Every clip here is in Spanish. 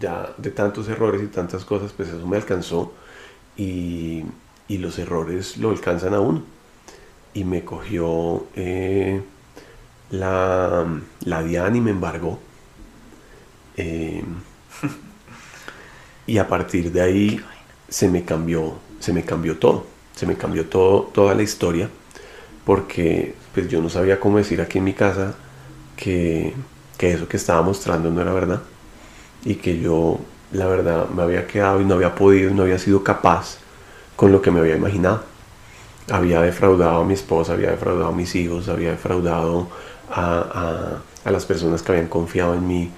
Ya de tantos errores y tantas cosas, pues eso me alcanzó y, y los errores lo alcanzan a uno. Y me cogió eh, la, la Diana y me embargó. Eh, y a partir de ahí se me cambió, se me cambió todo, se me cambió todo, toda la historia, porque pues yo no sabía cómo decir aquí en mi casa que, que eso que estaba mostrando no era verdad y que yo la verdad me había quedado y no había podido no había sido capaz con lo que me había imaginado. Había defraudado a mi esposa, había defraudado a mis hijos, había defraudado a, a, a las personas que habían confiado en mí,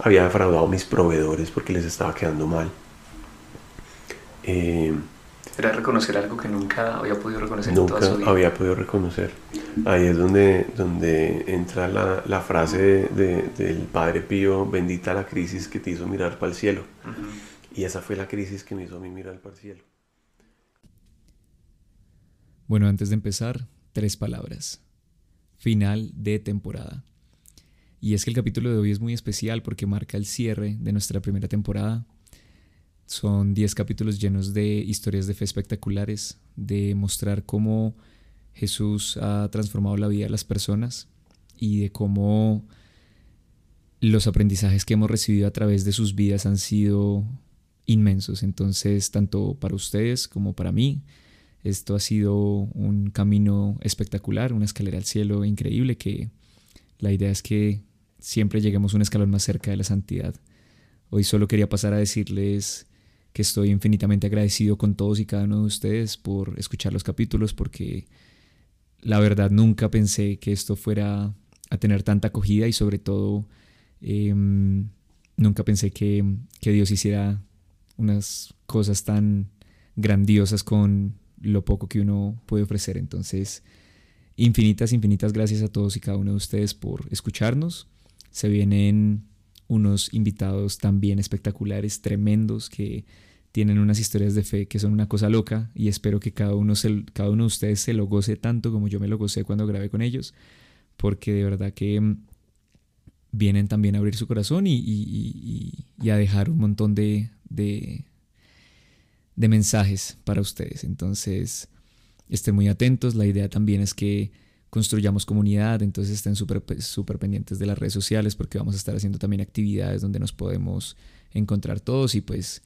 había defraudado a mis proveedores porque les estaba quedando mal. Eh, Era reconocer algo que nunca había podido reconocer en toda su vida. había podido reconocer. Ahí es donde, donde entra la, la frase de, de, del Padre Pío, bendita la crisis que te hizo mirar para el cielo. Uh -huh. Y esa fue la crisis que me hizo a mí mirar para el cielo. Bueno, antes de empezar, tres palabras. Final de temporada. Y es que el capítulo de hoy es muy especial porque marca el cierre de nuestra primera temporada. Son 10 capítulos llenos de historias de fe espectaculares, de mostrar cómo Jesús ha transformado la vida de las personas y de cómo los aprendizajes que hemos recibido a través de sus vidas han sido inmensos. Entonces, tanto para ustedes como para mí, esto ha sido un camino espectacular, una escalera al cielo increíble que la idea es que siempre lleguemos un escalón más cerca de la santidad. Hoy solo quería pasar a decirles que estoy infinitamente agradecido con todos y cada uno de ustedes por escuchar los capítulos, porque la verdad nunca pensé que esto fuera a tener tanta acogida y sobre todo eh, nunca pensé que, que Dios hiciera unas cosas tan grandiosas con lo poco que uno puede ofrecer. Entonces, infinitas, infinitas gracias a todos y cada uno de ustedes por escucharnos. Se vienen unos invitados también espectaculares, tremendos, que tienen unas historias de fe que son una cosa loca y espero que cada uno, se, cada uno de ustedes se lo goce tanto como yo me lo gocé cuando grabé con ellos, porque de verdad que vienen también a abrir su corazón y, a dejar un montón de, de mensajes para ustedes. Entonces, estén muy atentos. La idea también es que construyamos comunidad, entonces estén súper super pendientes de las redes sociales porque vamos a estar haciendo también actividades donde nos podemos encontrar todos y pues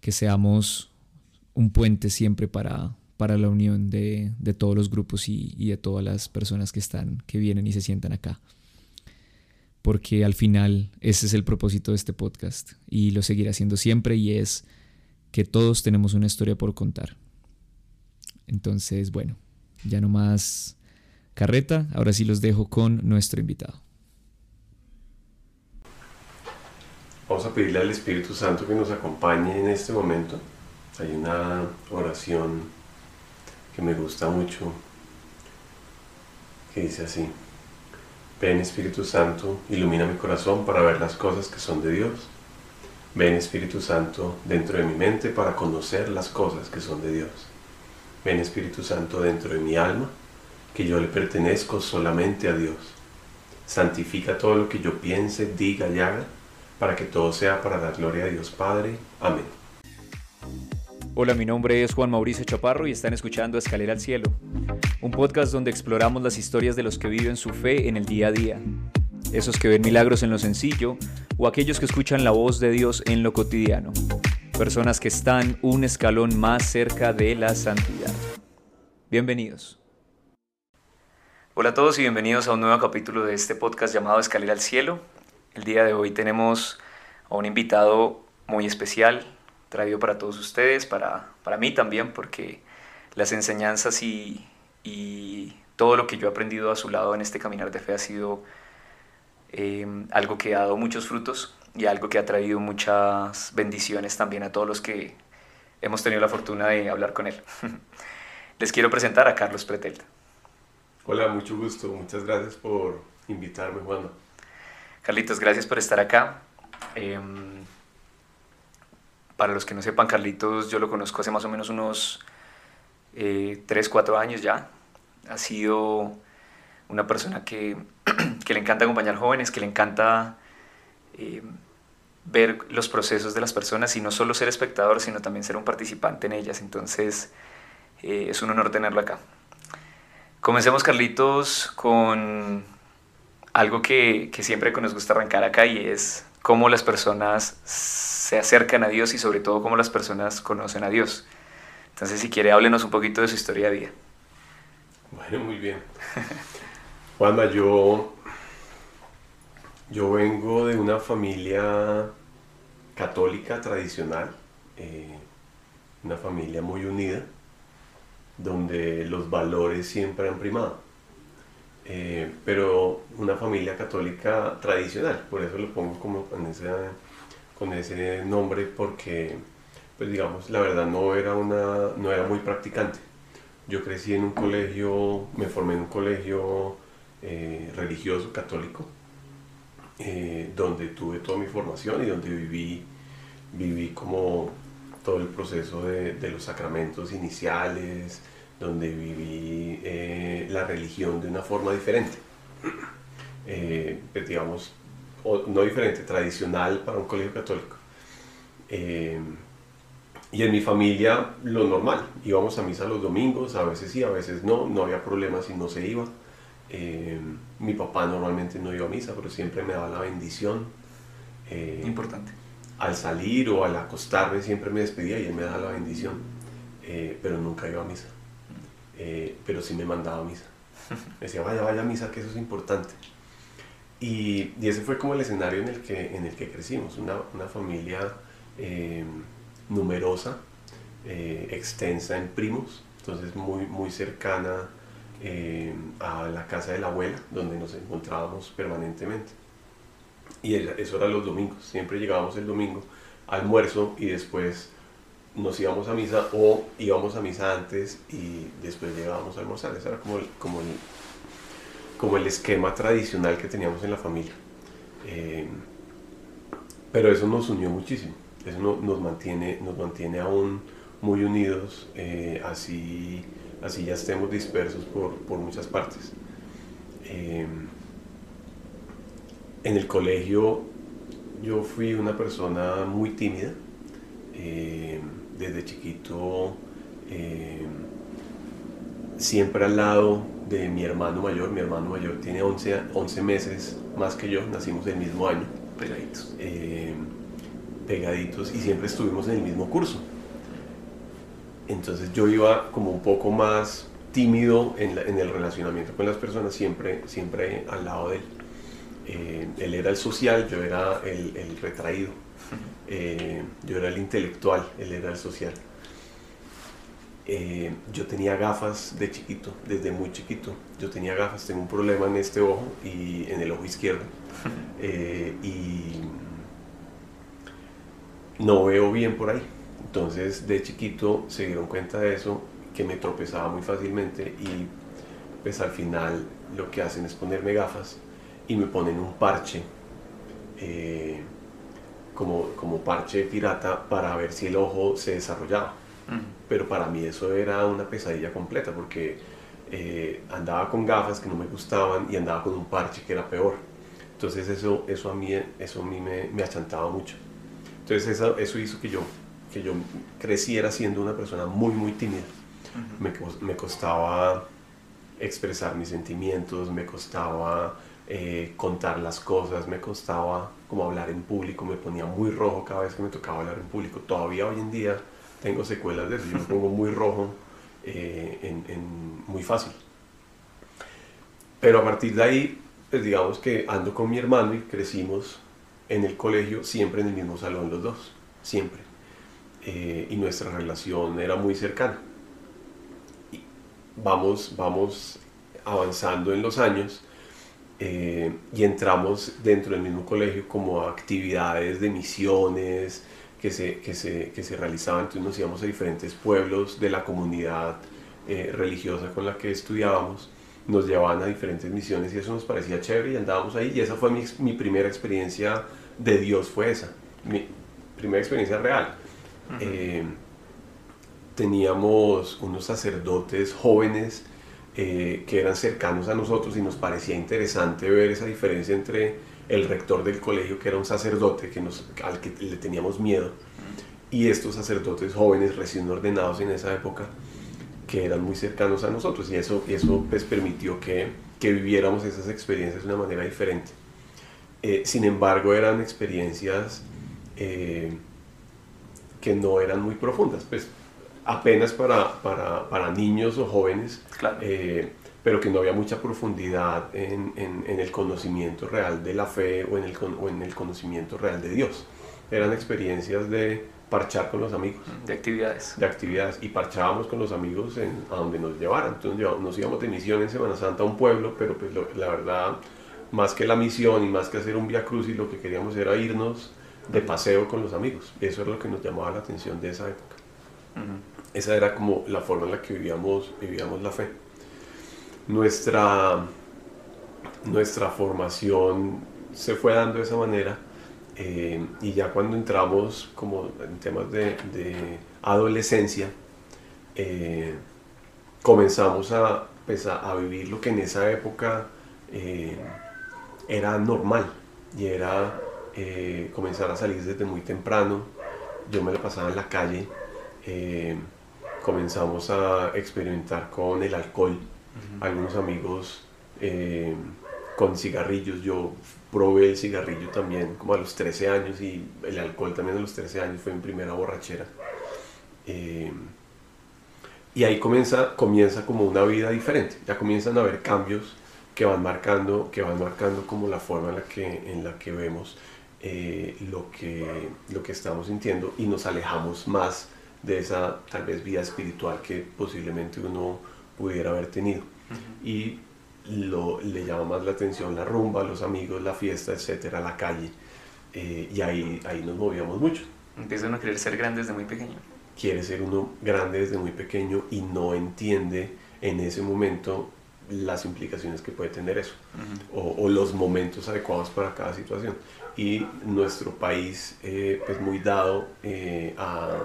que seamos un puente siempre para, para la unión de, de todos los grupos y, de todas las personas que están, que vienen y se sientan acá. Porque al final ese es el propósito de este podcast y lo seguiré haciendo siempre y es que todos tenemos una historia por contar. Entonces, bueno, ya no más carreta, ahora sí los dejo con nuestro invitado. Vamos a pedirle al Espíritu Santo que nos acompañe en este momento. Hay una oración que me gusta mucho que dice así. Ven Espíritu Santo, ilumina mi corazón para ver las cosas que son de Dios. Ven Espíritu Santo dentro de mi mente para conocer las cosas que son de Dios. Ven Espíritu Santo dentro de mi alma, que yo le pertenezco solamente a Dios. Santifica todo lo que yo piense, diga y haga, para que todo sea para la gloria de Dios Padre. Amén. Hola, mi nombre es Juan Mauricio Chaparro y están escuchando Escalera al Cielo, un podcast donde exploramos las historias de los que viven su fe en el día a día, esos que ven milagros en lo sencillo o aquellos que escuchan la voz de Dios en lo cotidiano, personas que están un escalón más cerca de la santidad. Bienvenidos. Hola a todos y bienvenidos a un nuevo capítulo de este podcast llamado Escalera al Cielo. El día de hoy tenemos a un invitado muy especial, traído para todos ustedes, para, para mí también, porque las enseñanzas y, y todo lo que yo he aprendido a su lado en este caminar de fe ha sido eh, algo que ha dado muchos frutos y algo que ha traído muchas bendiciones también a todos los que hemos tenido la fortuna de hablar con él. Les quiero presentar a Carlos Pretel. Hola, mucho gusto. Muchas gracias por invitarme, Juan. Carlitos, gracias por estar acá. Eh, para los que no sepan, Carlitos yo lo conozco hace más o menos unos eh, 3, 4 años ya. Ha sido una persona que, que, le encanta acompañar jóvenes, que le encanta eh, ver los procesos de las personas y no solo ser espectador, sino también ser un participante en ellas. Entonces, eh, es un honor tenerlo acá. Comencemos, Carlitos, con algo que, que siempre nos gusta arrancar acá y es cómo las personas se acercan a Dios y sobre todo cómo las personas conocen a Dios. Entonces, si quiere, háblenos un poquito de su historia de vida. Bueno, muy bien. Juanma, yo, yo vengo de una familia católica tradicional, eh, una familia muy unida, donde los valores siempre han primado. Eh, pero una familia católica tradicional, por eso lo pongo como con ese, con ese nombre, porque, pues digamos, la verdad no era, una, no era muy practicante. Yo crecí en un colegio, me formé en un colegio eh, religioso católico, eh, donde tuve toda mi formación y donde viví, viví como todo el proceso de, de los sacramentos iniciales, donde viví eh, la religión de una forma diferente, pues, digamos, no diferente, tradicional para un colegio católico. y en mi familia lo normal, íbamos a misa los domingos, a veces sí, a veces no, no había problema si no se iba. Eh, mi papá normalmente no iba a misa, pero siempre me daba la bendición. Eh, Importante. Al salir o al acostarme siempre me despedía y él me daba la bendición, eh, pero nunca iba a misa. Pero sí me mandaba misa. Me decía, vaya, vaya a misa, que eso es importante. Y, ese fue como el escenario en el que, en el que crecimos, una, una familia numerosa, extensa en primos, entonces muy, muy cercana eh, a la casa de la abuela, donde nos encontrábamos permanentemente. Y eso era los domingos, siempre llegábamos el domingo, almuerzo y después nos íbamos a misa o íbamos a misa antes y después llegábamos a almorzar. Ese era como el, como el, esquema tradicional que teníamos en la familia. Eh, pero eso nos unió muchísimo, eso nos, mantiene, nos mantiene aún muy unidos, eh, así así ya estemos dispersos por, por muchas partes. Eh, en el colegio yo fui una persona muy tímida. Desde chiquito, eh, siempre al lado de mi hermano mayor. Mi hermano mayor tiene 11, 11 meses más que yo, nacimos el mismo año. Pegaditos. pegaditos y siempre estuvimos en el mismo curso. Entonces yo iba como un poco más tímido en, el relacionamiento con las personas, siempre, siempre al lado de él. Eh, él era el social, yo era el, retraído. Eh, yo era el intelectual, él era el social. Eh, yo tenía gafas de chiquito, desde muy chiquito. Yo tenía gafas, tengo un problema en este ojo y en el ojo izquierdo. y no veo bien por ahí. Entonces de chiquito se dieron cuenta de eso, que me tropezaba muy fácilmente y pues al final lo que hacen es ponerme gafas y me ponen un parche, eh, como, como parche pirata para ver si el ojo se desarrollaba. Pero para mí eso era una pesadilla completa porque eh, andaba con gafas que no me gustaban y andaba con un parche que era peor. Entonces eso, eso a mí, eso a mí me, me achantaba mucho. Entonces eso, eso hizo que yo que yo creciera siendo una persona muy, muy tímida. me, me, costaba expresar mis sentimientos, me costaba eh, contar las cosas, me costaba como hablar en público, me ponía muy rojo cada vez que me tocaba hablar en público. Todavía hoy en día tengo secuelas de eso, yo me pongo muy rojo eh, en, en, muy fácil. Pero a partir de ahí, pues digamos que ando con mi hermano y crecimos en el colegio, siempre en el mismo salón los dos, siempre. Eh, y nuestra relación era muy cercana. Y vamos, vamos avanzando en los años eh, y entramos dentro del mismo colegio como actividades de misiones que se, que se, que se realizaban, entonces nos íbamos a diferentes pueblos de la comunidad eh, religiosa con la que estudiábamos, nos llevaban a diferentes misiones y eso nos parecía chévere y andábamos ahí. Y esa fue mi, mi primera experiencia de Dios, fue esa, mi primera experiencia real. Eh, teníamos unos sacerdotes jóvenes eh, que eran cercanos a nosotros y nos parecía interesante ver esa diferencia entre el rector del colegio, que era un sacerdote que nos, al que le teníamos miedo, y estos sacerdotes jóvenes recién ordenados en esa época, que eran muy cercanos a nosotros, y eso, eso pues, permitió que, que viviéramos esas experiencias de una manera diferente. Eh, sin embargo, eran experiencias eh, que no eran muy profundas, pues apenas para, para, para niños o jóvenes, eh, pero que no había mucha profundidad en, en, el conocimiento real de la fe o en, el, o en el conocimiento real de Dios. Eran experiencias de parchar con los amigos. De actividades. De actividades. Y parchábamos con los amigos en, a donde nos llevaran. Entonces nos íbamos de misión en Semana Santa a un pueblo, pero pues la verdad, más que la misión y más que hacer un via y lo que queríamos era irnos de paseo con los amigos. Eso es lo que nos llamaba la atención de esa época. Esa era como la forma en la que vivíamos, vivíamos la fe. Nuestra, nuestra formación se fue dando de esa manera eh, y ya cuando entramos como en temas de, adolescencia, eh, comenzamos a, pues, a, vivir lo que en esa época eh, era normal y era comenzar a salir desde muy temprano. Yo me la pasaba en la calle comenzamos a experimentar con el alcohol. Algunos amigos eh, con cigarrillos. Yo probé el cigarrillo también como a los 13 años y el alcohol también a los 13 años fue mi primera borrachera. Eh, y ahí comienza, comienza como una vida diferente. Ya comienzan a haber cambios que van marcando, que van marcando como la forma en la que, en la que vemos eh, lo, que, lo que estamos sintiendo y nos alejamos más de esa tal vez vida espiritual que posiblemente uno pudiera haber tenido. Y lo, le llama más la atención la rumba, los amigos, la fiesta, etcétera, la calle. Eh, y ahí, ahí nos movíamos mucho. Empieza uno a querer ser grande desde muy pequeño. Quiere ser uno grande desde muy pequeño y no entiende en ese momento las implicaciones que puede tener eso o, o, los momentos adecuados para cada situación. Y nuestro país, eh, pues muy dado eh, a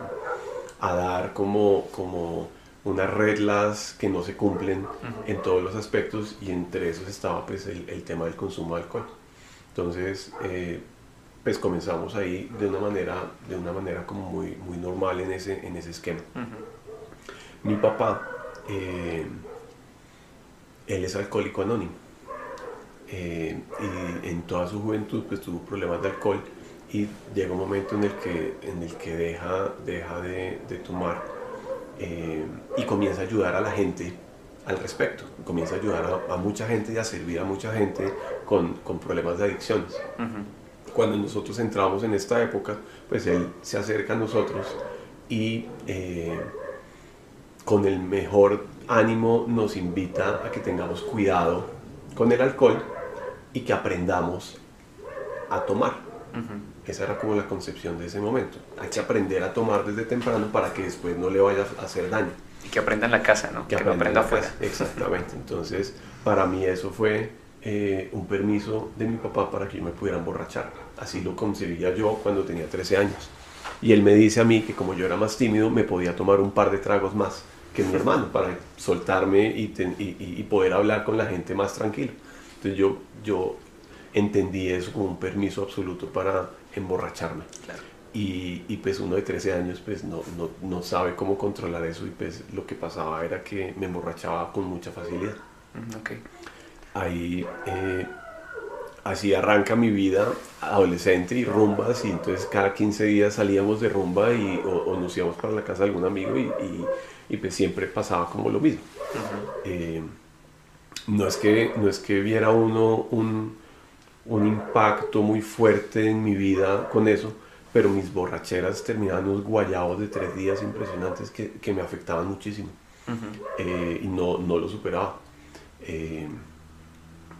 a dar como, como unas reglas que no se cumplen en todos los aspectos y entre esos estaba pues el, el tema del consumo de alcohol. Entonces, eh, pues comenzamos ahí de una manera, de una manera como muy, muy normal en ese, en ese esquema. Mi papá, eh, él es alcohólico anónimo. Eh, y en toda su juventud pues tuvo problemas de alcohol y llega un momento en el que, en el que deja, deja de, de tomar eh, y comienza a ayudar a la gente al respecto, comienza a ayudar a, mucha gente y a servir a mucha gente con, con problemas de adicciones. Cuando nosotros entramos en esta época, pues él se acerca a nosotros y eh, con el mejor ánimo nos invita a que tengamos cuidado con el alcohol y que aprendamos a tomar. Esa era como la concepción de ese momento. Hay que aprender a tomar desde temprano para que después no le vaya a hacer daño. Y que aprenda en la casa, ¿no? Que, aprenda, afuera. Exactamente. Entonces, para mí eso fue eh, un permiso de mi papá para que yo me pudiera emborrachar. Así lo concebía yo cuando tenía 13 años. Y él me dice a mí que como yo era más tímido, me podía tomar un par de tragos más que mi hermano para soltarme y, y, y poder hablar con la gente más tranquilo. Entonces yo, yo entendí eso como un permiso absoluto para emborracharme. Y, y, pues uno de 13 años pues no, no, no, sabe cómo controlar eso y pues lo que pasaba era que me emborrachaba con mucha facilidad. Okay. Ahí eh, así arranca mi vida adolescente y rumbas y entonces cada 15 días salíamos de rumba y, o, nos íbamos para la casa de algún amigo y, y, pues siempre pasaba como lo mismo. Eh, no, es que, no es que viera uno un un impacto muy fuerte en mi vida con eso, pero mis borracheras terminaban unos guayabos de tres días impresionantes que, que me afectaban muchísimo eh, y no, no, lo superaba. Eh,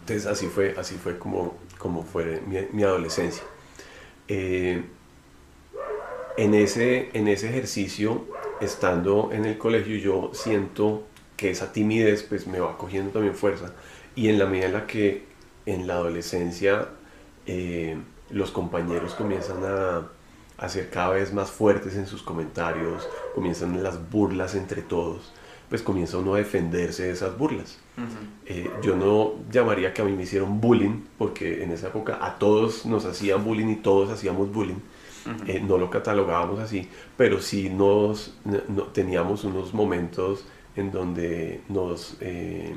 entonces así fue, así fue como, como fue mi, mi adolescencia. Eh, en, ese, en ese ejercicio, estando en el colegio, yo siento que esa timidez pues me va cogiendo también fuerza y en la medida en la que en la adolescencia eh, los compañeros comienzan a, a, ser cada vez más fuertes en sus comentarios, comienzan las burlas entre todos. pues comienza uno a defenderse de esas burlas. Eh, yo no llamaría que a mí me hicieron bullying, porque en esa época a todos nos hacían bullying y todos hacíamos bullying. Eh, no lo catalogábamos así, pero sí nos teníamos unos momentos en donde nos eh,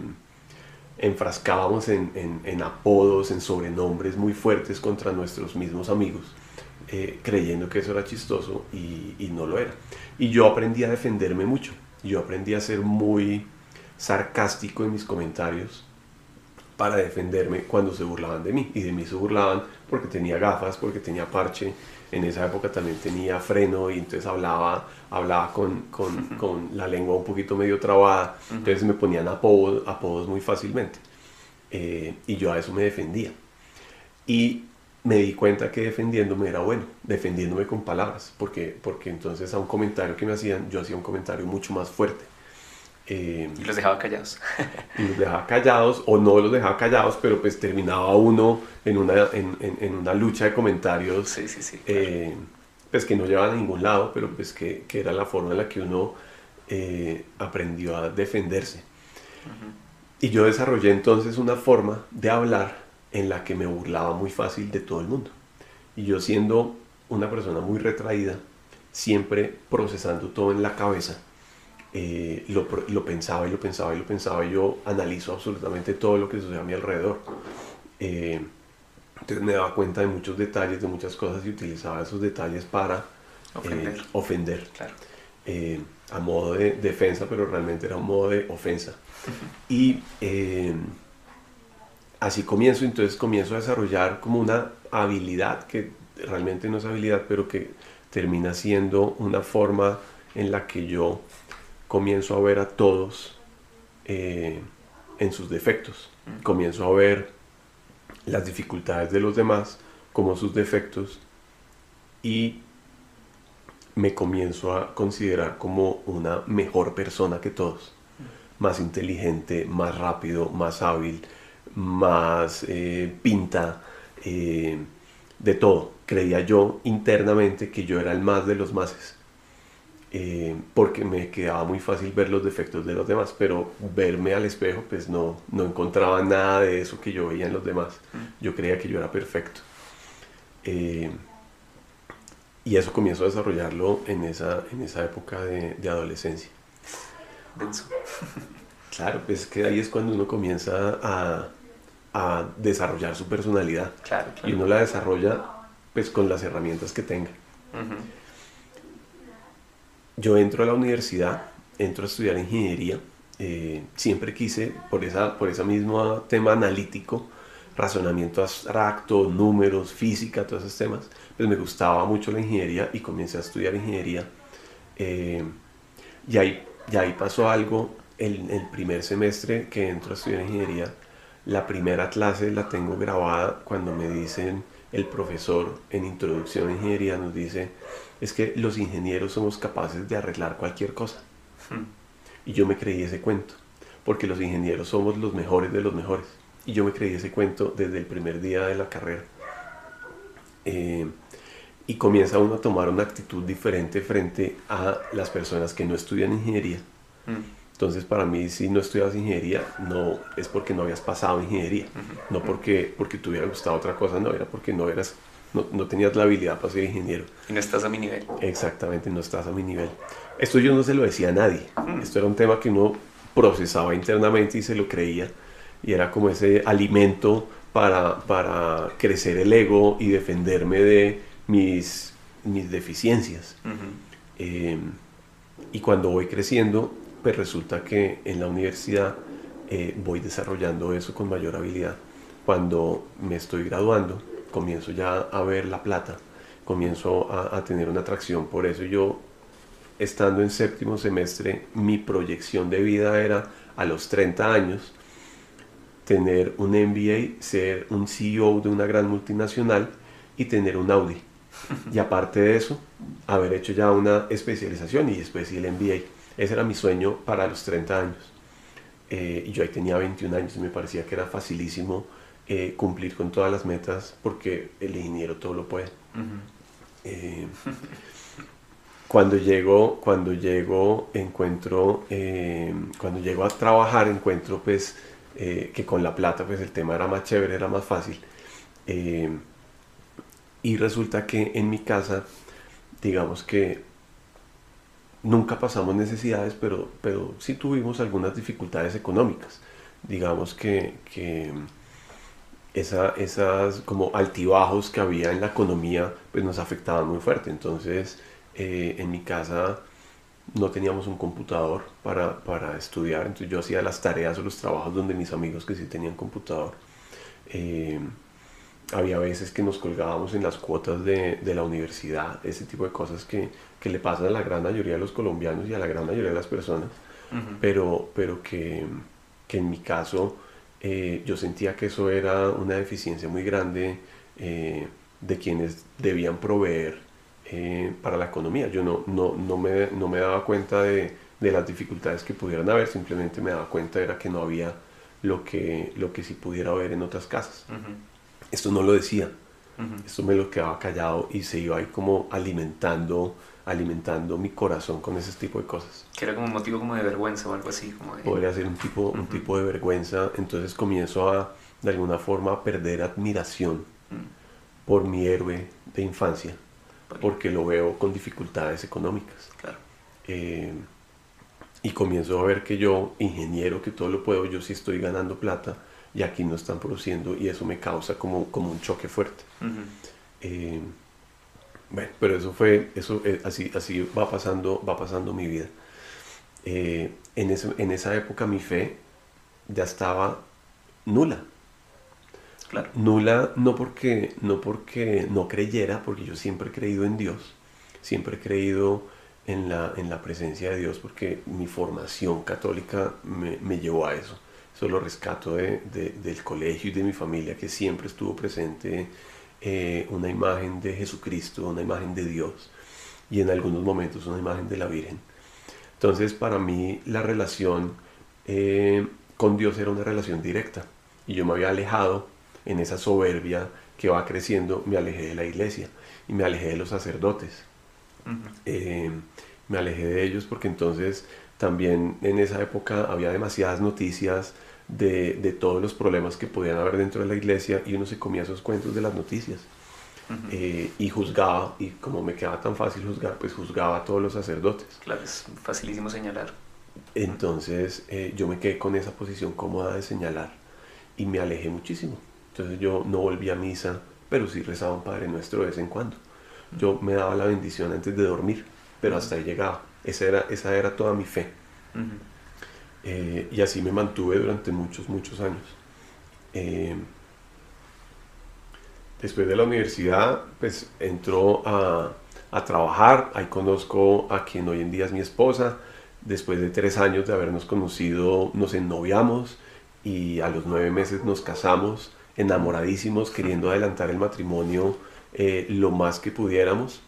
enfrascábamos en, apodos, en sobrenombres muy fuertes contra nuestros mismos amigos, creyendo que eso era chistoso y, y no lo era. Y yo aprendí a defenderme mucho, yo aprendí a ser muy sarcástico en mis comentarios para defenderme cuando se burlaban de mí. Y de mí se burlaban porque tenía gafas, porque tenía parche. En esa época también tenía freno y entonces hablaba, hablaba con, con, con la lengua un poquito medio trabada. Entonces me ponían apodos, apodos muy fácilmente. Eh, y yo a eso me defendía. Y me di cuenta que defendiéndome era bueno, defendiéndome con palabras, porque, porque entonces a un comentario que me hacían, yo hacía un comentario mucho más fuerte. Eh, y los dejaba callados. y los dejaba callados, o no los dejaba callados, pero pues terminaba uno en una, en, en, una lucha de comentarios, sí, sí, sí, eh, pues que no llevaba a ningún lado, pero pues que, que era la forma en la que uno eh, aprendió a defenderse. Y yo desarrollé entonces una forma de hablar en la que me burlaba muy fácil de todo el mundo. Y yo siendo una persona muy retraída, siempre procesando todo en la cabeza, eh, lo, lo, pensaba y lo pensaba y lo pensaba y yo analizo absolutamente todo lo que sucede a mi alrededor. Eh, entonces me daba cuenta de muchos detalles, de muchas cosas y utilizaba esos detalles para ofender, eh, ofender a modo de defensa, pero realmente era un modo de ofensa. Y así comienzo, entonces comienzo a desarrollar como una habilidad que realmente no es habilidad, pero que termina siendo una forma en la que yo comienzo a ver a todos eh, en sus defectos. Mm. Comienzo a ver las dificultades de los demás como sus defectos y me comienzo a considerar como una mejor persona que todos. Mm. Más inteligente, más rápido, más hábil, más eh, pinta, eh, de todo. Creía yo internamente que yo era el más de los máses eh, porque me quedaba muy fácil ver los defectos de los demás, pero verme al espejo pues no, no encontraba nada de eso que yo veía en los demás. Mm. Yo creía que yo era perfecto. Eh, y eso comienzo a desarrollarlo en esa, en esa época de, de adolescencia. claro, pues que ahí es cuando uno comienza a, a desarrollar su personalidad. Y uno la desarrolla pues con las herramientas que tenga yo entro a la universidad, entro a estudiar ingeniería, eh, siempre quise, por esa, por ese mismo tema analítico, razonamiento abstracto, números, física, todos esos temas, pues me gustaba mucho la ingeniería y comencé a estudiar ingeniería. Eh, y, ahí, y ahí pasó algo, el, el primer semestre que entro a estudiar ingeniería, la primera clase la tengo grabada cuando me dicen, el profesor en introducción a ingeniería nos dice, es que los ingenieros somos capaces de arreglar cualquier cosa. Hmm. Y yo me creí ese cuento, porque los ingenieros somos los mejores de los mejores. Y yo me creí ese cuento desde el primer día de la carrera. Eh, y comienza uno a tomar una actitud diferente frente a las personas que no estudian ingeniería. Hmm. Entonces, para mí, si no estudias ingeniería, no es porque no habías pasado ingeniería, no porque, porque te hubiera gustado otra cosa, no, era porque no eras no, no, tenías la habilidad para ser ingeniero. Y no estás a mi nivel. Exactamente, no estás a mi nivel. Esto yo no se lo decía a nadie. Mm. Esto era un tema que uno procesaba internamente y se lo creía. Y era como ese alimento para, para crecer el ego y defenderme de mis, mis deficiencias. Em, y cuando voy creciendo, pues resulta que en la universidad eh, voy desarrollando eso con mayor habilidad. Cuando me estoy graduando, comienzo ya a ver la plata, comienzo a, tener una atracción por eso. Yo, estando en séptimo semestre, mi proyección de vida era a los 30 años tener un MBA, ser un CEO de una gran multinacional y tener un Audi. Y aparte de eso, haber hecho ya una especialización y después el MBA. Ese era mi sueño para los 30 años. Eh, y yo ahí tenía 21 años y me parecía que era facilísimo eh, cumplir con todas las metas porque el ingeniero todo lo puede. Eh, cuando llego, cuando llego, encuentro, cuando llego a trabajar, encuentro pues que con la plata pues el tema era más chévere, era más fácil. Y resulta que en mi casa, digamos que nunca pasamos necesidades, pero, pero sí tuvimos algunas dificultades económicas. Digamos que, que esa, esas como altibajos que había en la economía pues nos afectaban muy fuerte. Entonces eh, en mi casa no teníamos un computador para, para, estudiar, entonces yo hacía las tareas o los trabajos donde mis amigos que sí tenían computador. Eh, había veces que nos colgábamos en las cuotas de, de, la universidad, ese tipo de cosas que, que, le pasan a la gran mayoría de los colombianos y a la gran mayoría de las personas, uh -huh. pero, pero que, que, en mi caso eh, yo sentía que eso era una deficiencia muy grande eh, de quienes debían proveer eh, para la economía. Yo no, no, no, me, no me daba cuenta de, de, las dificultades que pudieran haber, simplemente me daba cuenta era que no había lo que, lo que sí pudiera haber en otras casas. Uh -huh. Esto no lo decía, uh -huh. esto me lo quedaba callado y se iba ahí como alimentando alimentando mi corazón con ese tipo de cosas. Que era como un motivo como de vergüenza o algo así. Como de... Podría ser un tipo, uh -huh. un tipo de vergüenza, entonces comienzo a, de alguna forma, a perder admiración por mi héroe de infancia, porque lo veo con dificultades económicas. Claro. Eh, y comienzo a ver que yo, ingeniero, que todo lo puedo, yo sí estoy ganando plata y aquí no están produciendo y eso me causa como, como un choque fuerte. Uh -huh. eh, bueno, pero eso fue, eso eh, así, así va pasando, va pasando mi vida. Eh, en, eso, en esa época mi fe ya estaba nula. Claro. Nula no porque, no porque no creyera, porque yo siempre he creído en Dios, siempre he creído en la, en la presencia de Dios, porque mi formación católica me, me llevó a eso. Eso lo rescato de, de, del colegio y de mi familia, que siempre estuvo presente eh, una imagen de Jesucristo, una imagen de Dios y en algunos momentos una imagen de la Virgen. Entonces para mí la relación eh, con Dios era una relación directa y yo me había alejado en esa soberbia que va creciendo, me alejé de la iglesia y me alejé de los sacerdotes. Uh -huh. eh, me alejé de ellos porque entonces también en esa época había demasiadas noticias de, de, todos los problemas que podían haber dentro de la iglesia y uno se comía esos cuentos de las noticias. Uh -huh. eh, y juzgaba y como me quedaba tan fácil juzgar pues juzgaba a todos los sacerdotes. Claro es facilísimo señalar. Entonces eh, yo me quedé con esa posición cómoda de señalar y me alejé muchísimo. Entonces yo no volví a misa pero sí rezaba un Padre Nuestro de vez en cuando. Yo me daba la bendición antes de dormir pero hasta ahí llegaba. Esa era, esa era toda mi fe. Uh -huh. Eh, y así me mantuve durante muchos, muchos años. Eh, después de la universidad, pues entró a, a, trabajar, ahí conozco a quien hoy en día es mi esposa. Después de tres años de habernos conocido, nos ennoviamos y a los nueve meses nos casamos, enamoradísimos, queriendo adelantar el matrimonio eh, lo más que pudiéramos.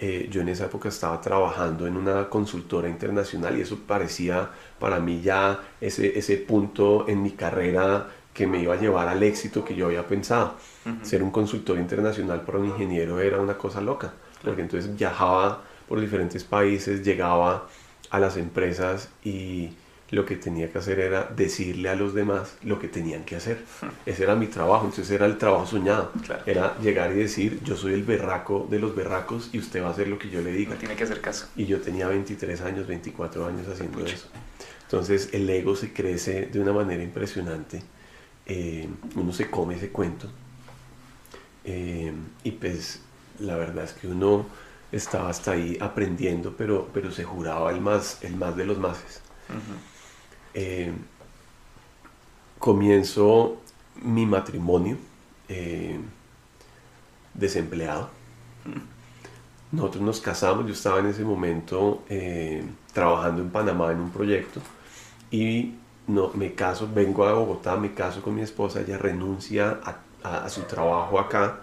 Eh, yo en esa época estaba trabajando en una consultora internacional y eso parecía para mí ya ese, ese punto en mi carrera que me iba a llevar al éxito que yo había pensado. Uh -huh. Ser un consultor internacional para un ingeniero era una cosa loca, porque entonces viajaba por diferentes países, llegaba a las empresas y lo que tenía que hacer era decirle a los demás lo que tenían que hacer. Ese era mi trabajo, entonces era el trabajo soñado. Claro. Era llegar y decir, yo soy el berraco de los berracos y usted va a hacer lo que yo le diga. No tiene que hacer caso. Y yo tenía 23 años, 24 años haciendo Pucha. eso. Entonces el ego se crece de una manera impresionante. Eh, uno se come ese cuento. Eh, y pues la verdad es que uno estaba hasta ahí aprendiendo, pero, pero se juraba el más, el más de los máses. Uh -huh. Eh, comienzo mi matrimonio eh, desempleado. Nosotros nos casamos, yo estaba en ese momento eh, trabajando en Panamá en un proyecto y no, me caso, vengo a Bogotá, me caso con mi esposa, ella renuncia a, su trabajo acá,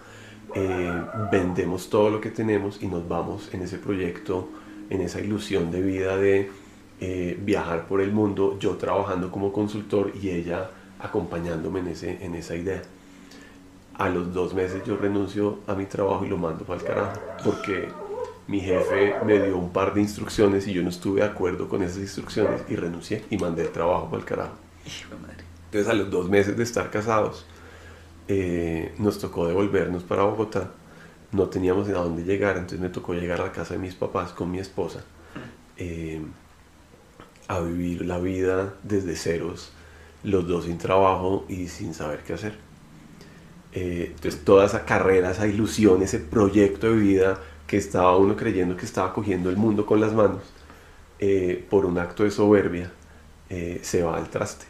vendemos todo lo que tenemos y nos vamos en ese proyecto, en esa ilusión de vida de eh, viajar por el mundo, yo trabajando como consultor y ella acompañándome en, ese, en esa idea. A los dos meses yo renuncio a mi trabajo y lo mando para el carajo, porque mi jefe me dio un par de instrucciones y yo no estuve de acuerdo con esas instrucciones y renuncié y mandé el trabajo para el carajo. Entonces a los dos meses de estar casados, eh, nos tocó devolvernos para Bogotá. No teníamos a dónde llegar, entonces me tocó llegar a la casa de mis papás con mi esposa eh, a vivir la vida desde ceros, los dos sin trabajo y sin saber qué hacer. Eh, entonces toda esa carrera, esa ilusión, ese proyecto de vida que estaba uno creyendo que estaba cogiendo el mundo con las manos, por un acto de soberbia, se va al traste.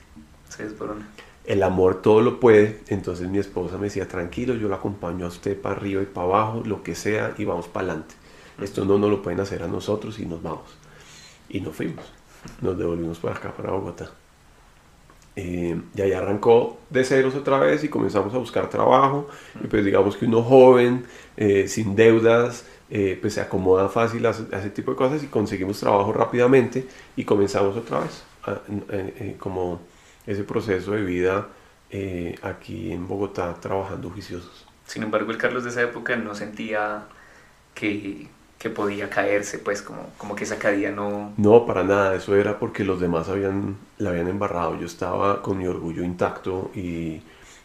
Se desborona el amor todo lo puede, entonces mi esposa me decía, tranquilo, yo lo acompaño a usted para arriba y para abajo, lo que sea, y vamos para adelante. Esto no nos lo pueden hacer a nosotros y nos vamos. Y nos fuimos, nos devolvimos para acá, para Bogotá. Eh, y ahí arrancó de ceros otra vez y comenzamos a buscar trabajo. Y pues digamos que uno joven, eh, sin deudas, eh, pues se acomoda fácil a, ese tipo de cosas y conseguimos trabajo rápidamente y comenzamos otra vez como ese proceso de vida eh, aquí en Bogotá trabajando juiciosos. Sin embargo, el Carlos de esa época no sentía que, que podía caerse, pues como, como que esa caída no... No, para nada, eso era porque los demás habían, la habían embarrado. Yo estaba con mi orgullo intacto y,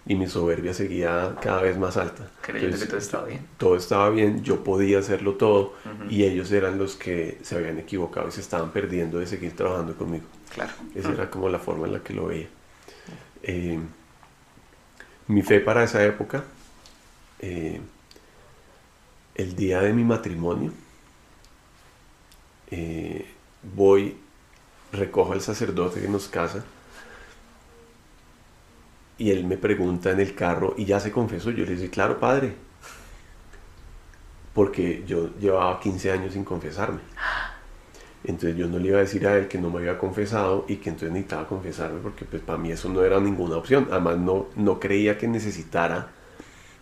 y mi soberbia seguía cada vez más alta. Creyendo que todo estaba bien. Todo estaba bien, yo podía hacerlo todo y ellos eran los que se habían equivocado y se estaban perdiendo de seguir trabajando conmigo. Claro. Esa era como la forma en la que lo veía. Eh, mi fe para esa época, eh, el día de mi matrimonio, eh, voy, recojo al sacerdote que nos casa y él me pregunta en el carro y ya se confesó. Yo le dije, claro, padre, porque yo llevaba 15 años sin confesarme. Entonces yo no le iba a decir a él que no me había confesado y que entonces necesitaba confesarme porque pues para mí eso no era ninguna opción. Además no, no creía que necesitara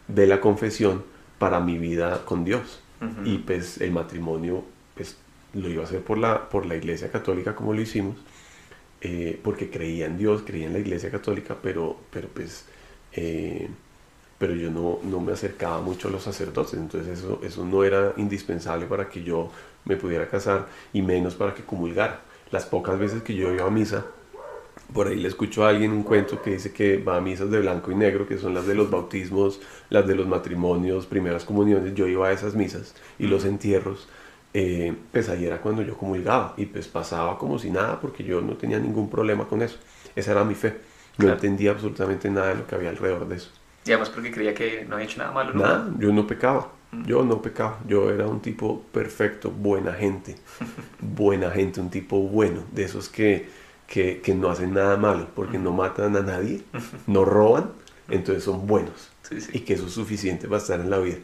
de la confesión para mi vida con Dios. Y pues el matrimonio pues lo iba a hacer por la, por la iglesia católica como lo hicimos. Eh, porque creía en Dios, creía en la iglesia católica, pero, pero pues... Eh, pero yo no, no, me acercaba mucho a los sacerdotes, entonces eso, eso no era indispensable para que yo me pudiera casar y menos para que comulgara. Las pocas veces que yo iba a misa, por ahí le escucho a alguien un cuento que dice que va a misas de blanco y negro, que son las de los bautismos, las de los matrimonios, primeras comuniones. Yo iba a esas misas y los entierros. Eh, pues ahí era cuando yo comulgaba y pues pasaba como si nada porque yo no tenía ningún problema con eso. Esa era mi fe. No entendía absolutamente nada de lo que había alrededor de eso. Y además porque creía que no había hecho nada malo. Nada, yo no pecaba. Yo no pecaba, yo era un tipo perfecto, buena gente, buena gente, un tipo bueno, de esos que, que, que no hacen nada malo, porque no matan a nadie, no roban, entonces son buenos. Y que eso es suficiente para estar en la vida.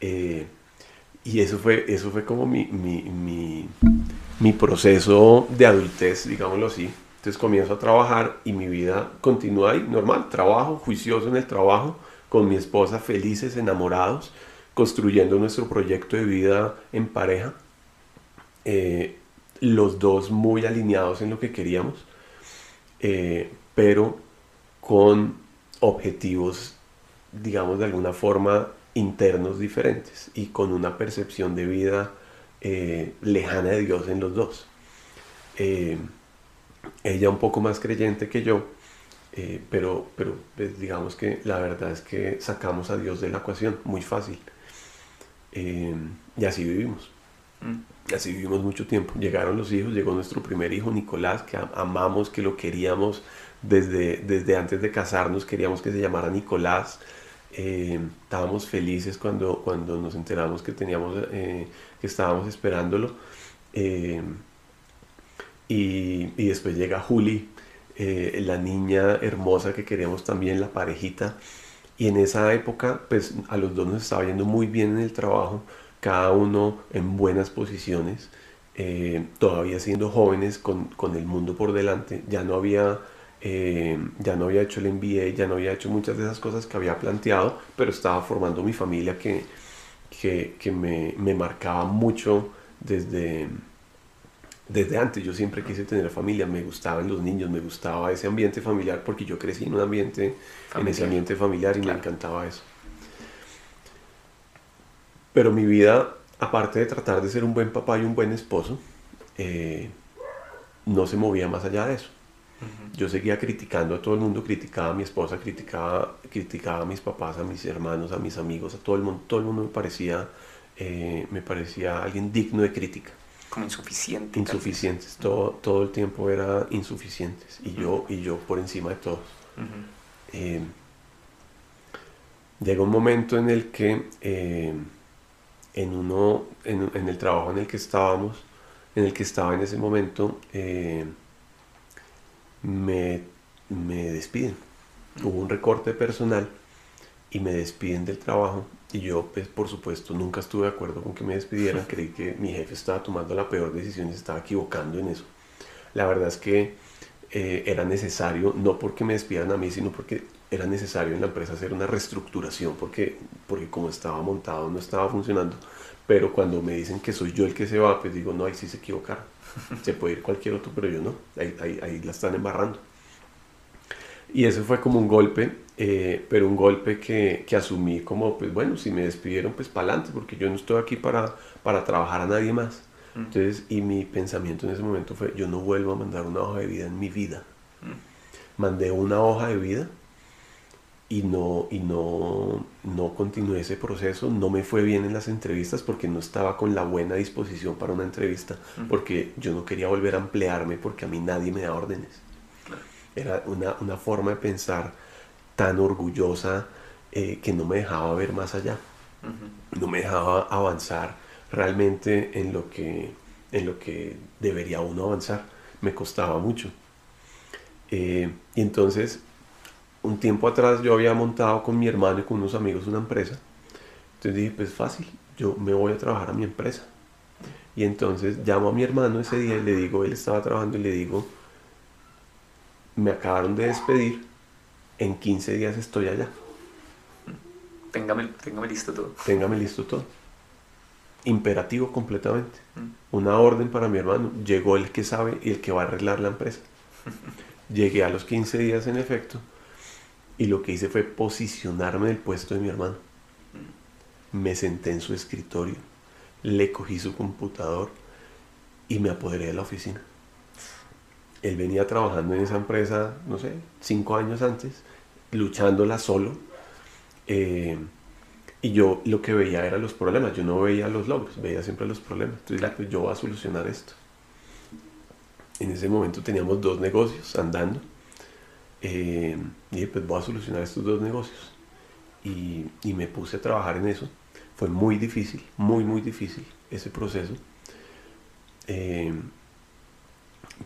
Eh, y eso fue, eso fue como mi, mi, mi, mi proceso de adultez, digámoslo así. Entonces comienzo a trabajar y mi vida continúa ahí, normal, trabajo, juicioso en el trabajo, con mi esposa, felices, enamorados construyendo nuestro proyecto de vida en pareja, eh, los dos muy alineados en lo que queríamos, eh, pero con objetivos, digamos, de alguna forma internos diferentes y con una percepción de vida eh, lejana de Dios en los dos. ella un poco más creyente que yo, pero, pero pues, digamos que la verdad es que sacamos a Dios de la ecuación muy fácil. Eh, y así vivimos. Mm. Así vivimos mucho tiempo. Llegaron los hijos, llegó nuestro primer hijo, Nicolás, que amamos, que lo queríamos desde, desde antes de casarnos, queríamos que se llamara Nicolás. Eh, estábamos felices cuando, cuando nos enteramos que, teníamos, eh, que estábamos esperándolo. y, y, después llega Juli, la niña hermosa que queremos también, la parejita. Y en esa época, pues a los dos nos estaba yendo muy bien en el trabajo, cada uno en buenas posiciones, eh, todavía siendo jóvenes con, con, el mundo por delante. Ya no había... Eh, ya no había hecho el MBA, ya no había hecho muchas de esas cosas que había planteado, pero estaba formando mi familia que, que, que me, me marcaba mucho desde, desde antes yo siempre quise tener familia, me gustaban los niños, me gustaba ese ambiente familiar porque yo crecí en un ambiente, en ese ambiente familiar y me encantaba eso. Pero mi vida aparte de tratar de ser un buen papá y un buen esposo, eh, no se movía más allá de eso. Yo seguía criticando a todo el mundo, criticaba a mi esposa, criticaba, criticaba a mis papás, a mis hermanos, a mis amigos, a todo el mundo. Todo el mundo me parecía, eh, me parecía alguien digno de crítica. Como insuficiente. Insuficientes. Todo, todo el tiempo era insuficientes. Y, yo, y yo por encima de todos. Eh, llega un momento en el que en, uno, en, en, el trabajo en el que estábamos, en el que estaba en ese momento, me, me despiden. Hubo un recorte personal y me despiden del trabajo. Y yo, pues, por supuesto, nunca estuve de acuerdo con que me despidieran. Creí que mi jefe estaba tomando la peor decisión y se estaba equivocando en eso. La verdad es que eh, era necesario, no porque me despidieran a mí, sino porque era necesario en la empresa hacer una reestructuración, porque, porque como estaba montado no estaba funcionando. Pero cuando me dicen que soy yo el que se va, pues digo, no, ahí sí se equivocaron. Se puede ir cualquier otro, pero yo no. Ahí, ahí, la están embarrando. Y eso fue como un golpe, eh, pero un golpe que, que, asumí como, pues bueno, si me despidieron, pues para adelante, porque yo no estoy aquí para, para trabajar a nadie más. Mm. Entonces, y mi pensamiento en ese momento fue, yo no vuelvo a mandar una hoja de vida en mi vida. Mm. Mandé una hoja de vida y no, y no, no continué ese proceso, no me fue bien en las entrevistas porque no estaba con la buena disposición para una entrevista, porque yo no quería volver a emplearme porque a mí nadie me da órdenes. Era una, una, forma de pensar tan orgullosa eh, que no me dejaba ver más allá, no me dejaba avanzar realmente en lo, que, en lo que debería uno avanzar, me costaba mucho. Eh, y entonces un tiempo atrás yo había montado con mi hermano y con unos amigos una empresa. Entonces dije, pues fácil, yo me voy a trabajar a mi empresa. Y entonces llamo a mi hermano ese día y le digo, él estaba trabajando y le digo, me acabaron de despedir, en 15 días estoy allá. Téngame, listo todo. Téngame listo todo. Imperativo completamente. Mm. Una orden para mi hermano. Llegó el que sabe y el que va a arreglar la empresa. Llegué a los 15 días en efecto y lo que hice fue posicionarme en el puesto de mi hermano. Me senté en su escritorio, le cogí su computador y me apoderé de la oficina. Él venía trabajando en esa empresa, no sé, cinco años antes, luchándola solo. Eh, y yo lo que veía eran los problemas, yo no veía los logros, veía siempre los problemas. Entonces pues yo voy a solucionar esto. En ese momento teníamos dos negocios andando eh, y pues voy a solucionar estos dos negocios. Y, y, me puse a trabajar en eso. Fue muy difícil, muy, muy difícil ese proceso. Eh,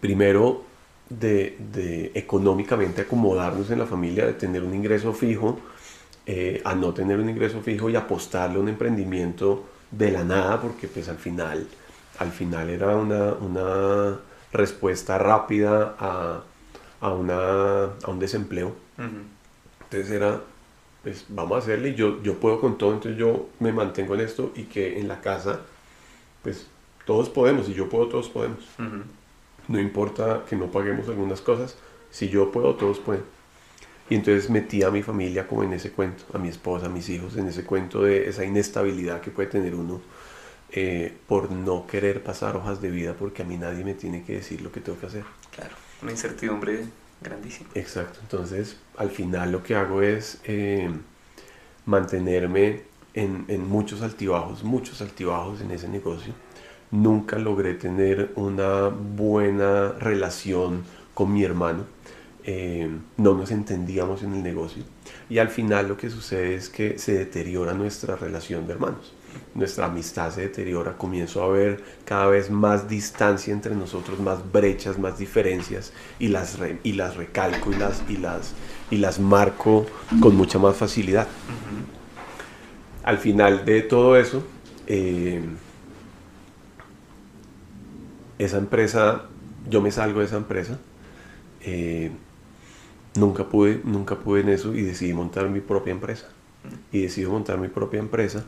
primero, de, de, económicamente acomodarnos en la familia, de tener un ingreso fijo, eh, a no tener un ingreso fijo y apostarle a un emprendimiento de la nada, porque pues al final, al final era una, una respuesta rápida a, a, una, a un desempleo. Entonces era, pues vamos a hacerle y yo, yo puedo con todo, entonces yo me mantengo en esto y que en la casa, pues todos podemos, y yo puedo, todos podemos. No importa que no paguemos algunas cosas, si yo puedo, todos pueden. Y entonces metí a mi familia como en ese cuento, a mi esposa, a mis hijos, en ese cuento de esa inestabilidad que puede tener uno eh, por no querer pasar hojas de vida porque a mí nadie me tiene que decir lo que tengo que hacer. Claro una incertidumbre grandísima. Exacto, entonces al final lo que hago es eh, mantenerme en, en, muchos altibajos, muchos altibajos en ese negocio. Nunca logré tener una buena relación con mi hermano. Eh, no nos entendíamos en el negocio. Y al final lo que sucede es que se deteriora nuestra relación de hermanos nuestra amistad se deteriora, comienzo a ver cada vez más distancia entre nosotros, más brechas, más diferencias y las, y las recalco y las, y, las, y las marco con mucha más facilidad. Al final de todo eso, eh, esa empresa, yo me salgo de esa empresa, eh, nunca pude, nunca pude en eso y decidí montar mi propia empresa. Y decidí montar mi propia empresa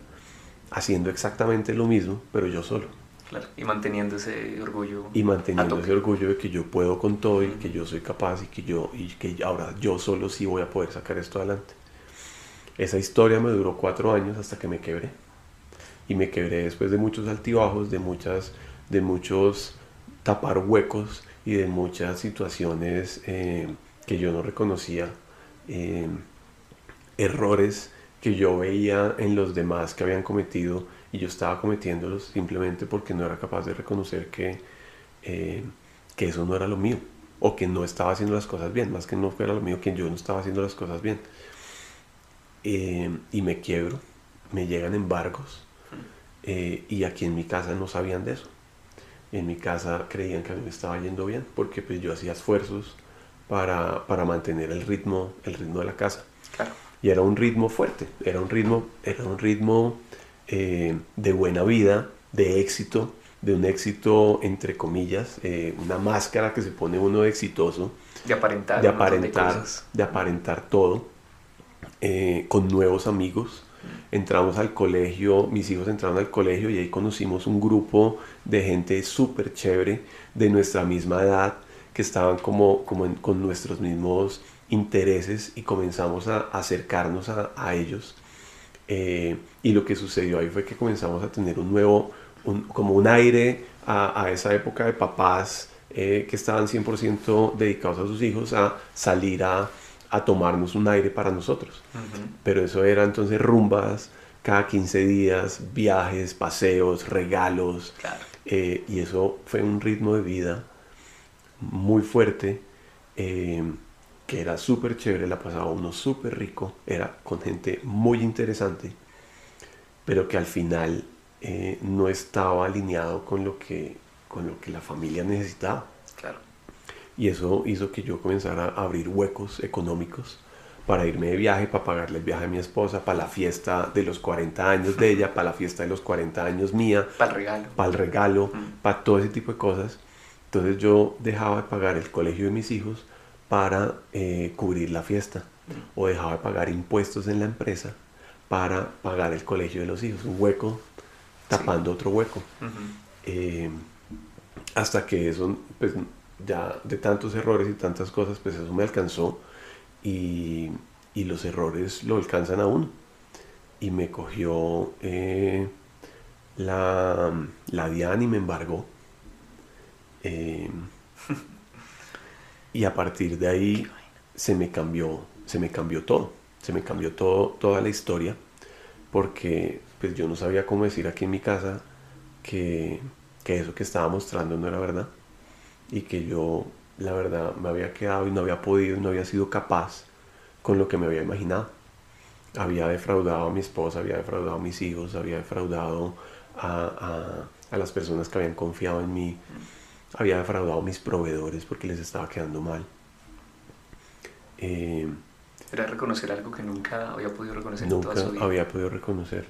haciendo exactamente lo mismo, pero yo solo. Claro, y manteniendo ese orgullo. Y manteniendo ese orgullo de que yo puedo con todo y que yo soy capaz y que yo y que ahora yo solo sí voy a poder sacar esto adelante. Esa historia me duró cuatro años hasta que me quebré. y me quebré después de muchos altibajos, de, muchas, de muchos tapar huecos y de muchas situaciones eh, que yo no reconocía, eh, errores que yo veía en los demás que habían cometido y yo estaba cometiéndolos simplemente porque no era capaz de reconocer que, eh, que eso no era lo mío o que no estaba haciendo las cosas bien, más que no fuera lo mío, que yo no estaba haciendo las cosas bien. y me quiebro, me llegan embargos y aquí en mi casa no sabían de eso en mi casa creían que a mí me estaba yendo bien porque pues yo hacía esfuerzos para, para mantener el ritmo, el ritmo de la casa. Y era un ritmo fuerte, era un ritmo, era un ritmo eh, de buena vida, de éxito, de un éxito entre comillas, eh, una máscara que se pone uno de exitoso. De aparentar. De aparentar, de, aparentar todo, eh, con nuevos amigos, entramos al colegio, mis hijos entraron al colegio y ahí conocimos un grupo de gente súper chévere de nuestra misma edad que estaban como, como con nuestros mismos intereses y comenzamos a, acercarnos a, ellos. Eh, y lo que sucedió ahí fue que comenzamos a tener un nuevo, como un aire a, esa época de papás eh, que estaban 100% dedicados a sus hijos a salir a, a tomarnos un aire para nosotros. Pero eso era entonces rumbas cada 15 días, viajes, paseos, regalos. Eh, y eso fue un ritmo de vida muy fuerte, eh, que era súper chévere, la pasaba uno súper rico, era con gente muy interesante, pero que al final eh, no estaba alineado con lo, que, con lo que la familia necesitaba. Y eso hizo que yo comenzara a abrir huecos económicos para irme de viaje, para pagarle el viaje a mi esposa, para la fiesta de los 40 años de ella, para la fiesta de los 40 años mía. Para el regalo. Para el regalo, para todo ese tipo de cosas. Entonces yo dejaba de pagar el colegio de mis hijos para eh, cubrir la fiesta. O dejaba de pagar impuestos en la empresa para pagar el colegio de los hijos. Un hueco tapando otro hueco. Eh, hasta que eso, pues ya de tantos errores y tantas cosas, pues eso me alcanzó y, los errores lo alcanzan a uno. Y me cogió eh, la, la Diana y me embargó. Eh, y a partir de ahí se me cambió, se me cambió todo, se me cambió todo, toda la historia, porque pues yo no sabía cómo decir aquí en mi casa que, que eso que estaba mostrando no era verdad y que yo la verdad me había quedado y no había podido, no había sido capaz con lo que me había imaginado. Había defraudado a mi esposa, había defraudado a mis hijos, había defraudado a, a, las personas que habían confiado en mí, había defraudado a mis proveedores porque les estaba quedando mal. Eh, era reconocer algo que nunca había podido reconocer nunca en toda su vida. había podido reconocer.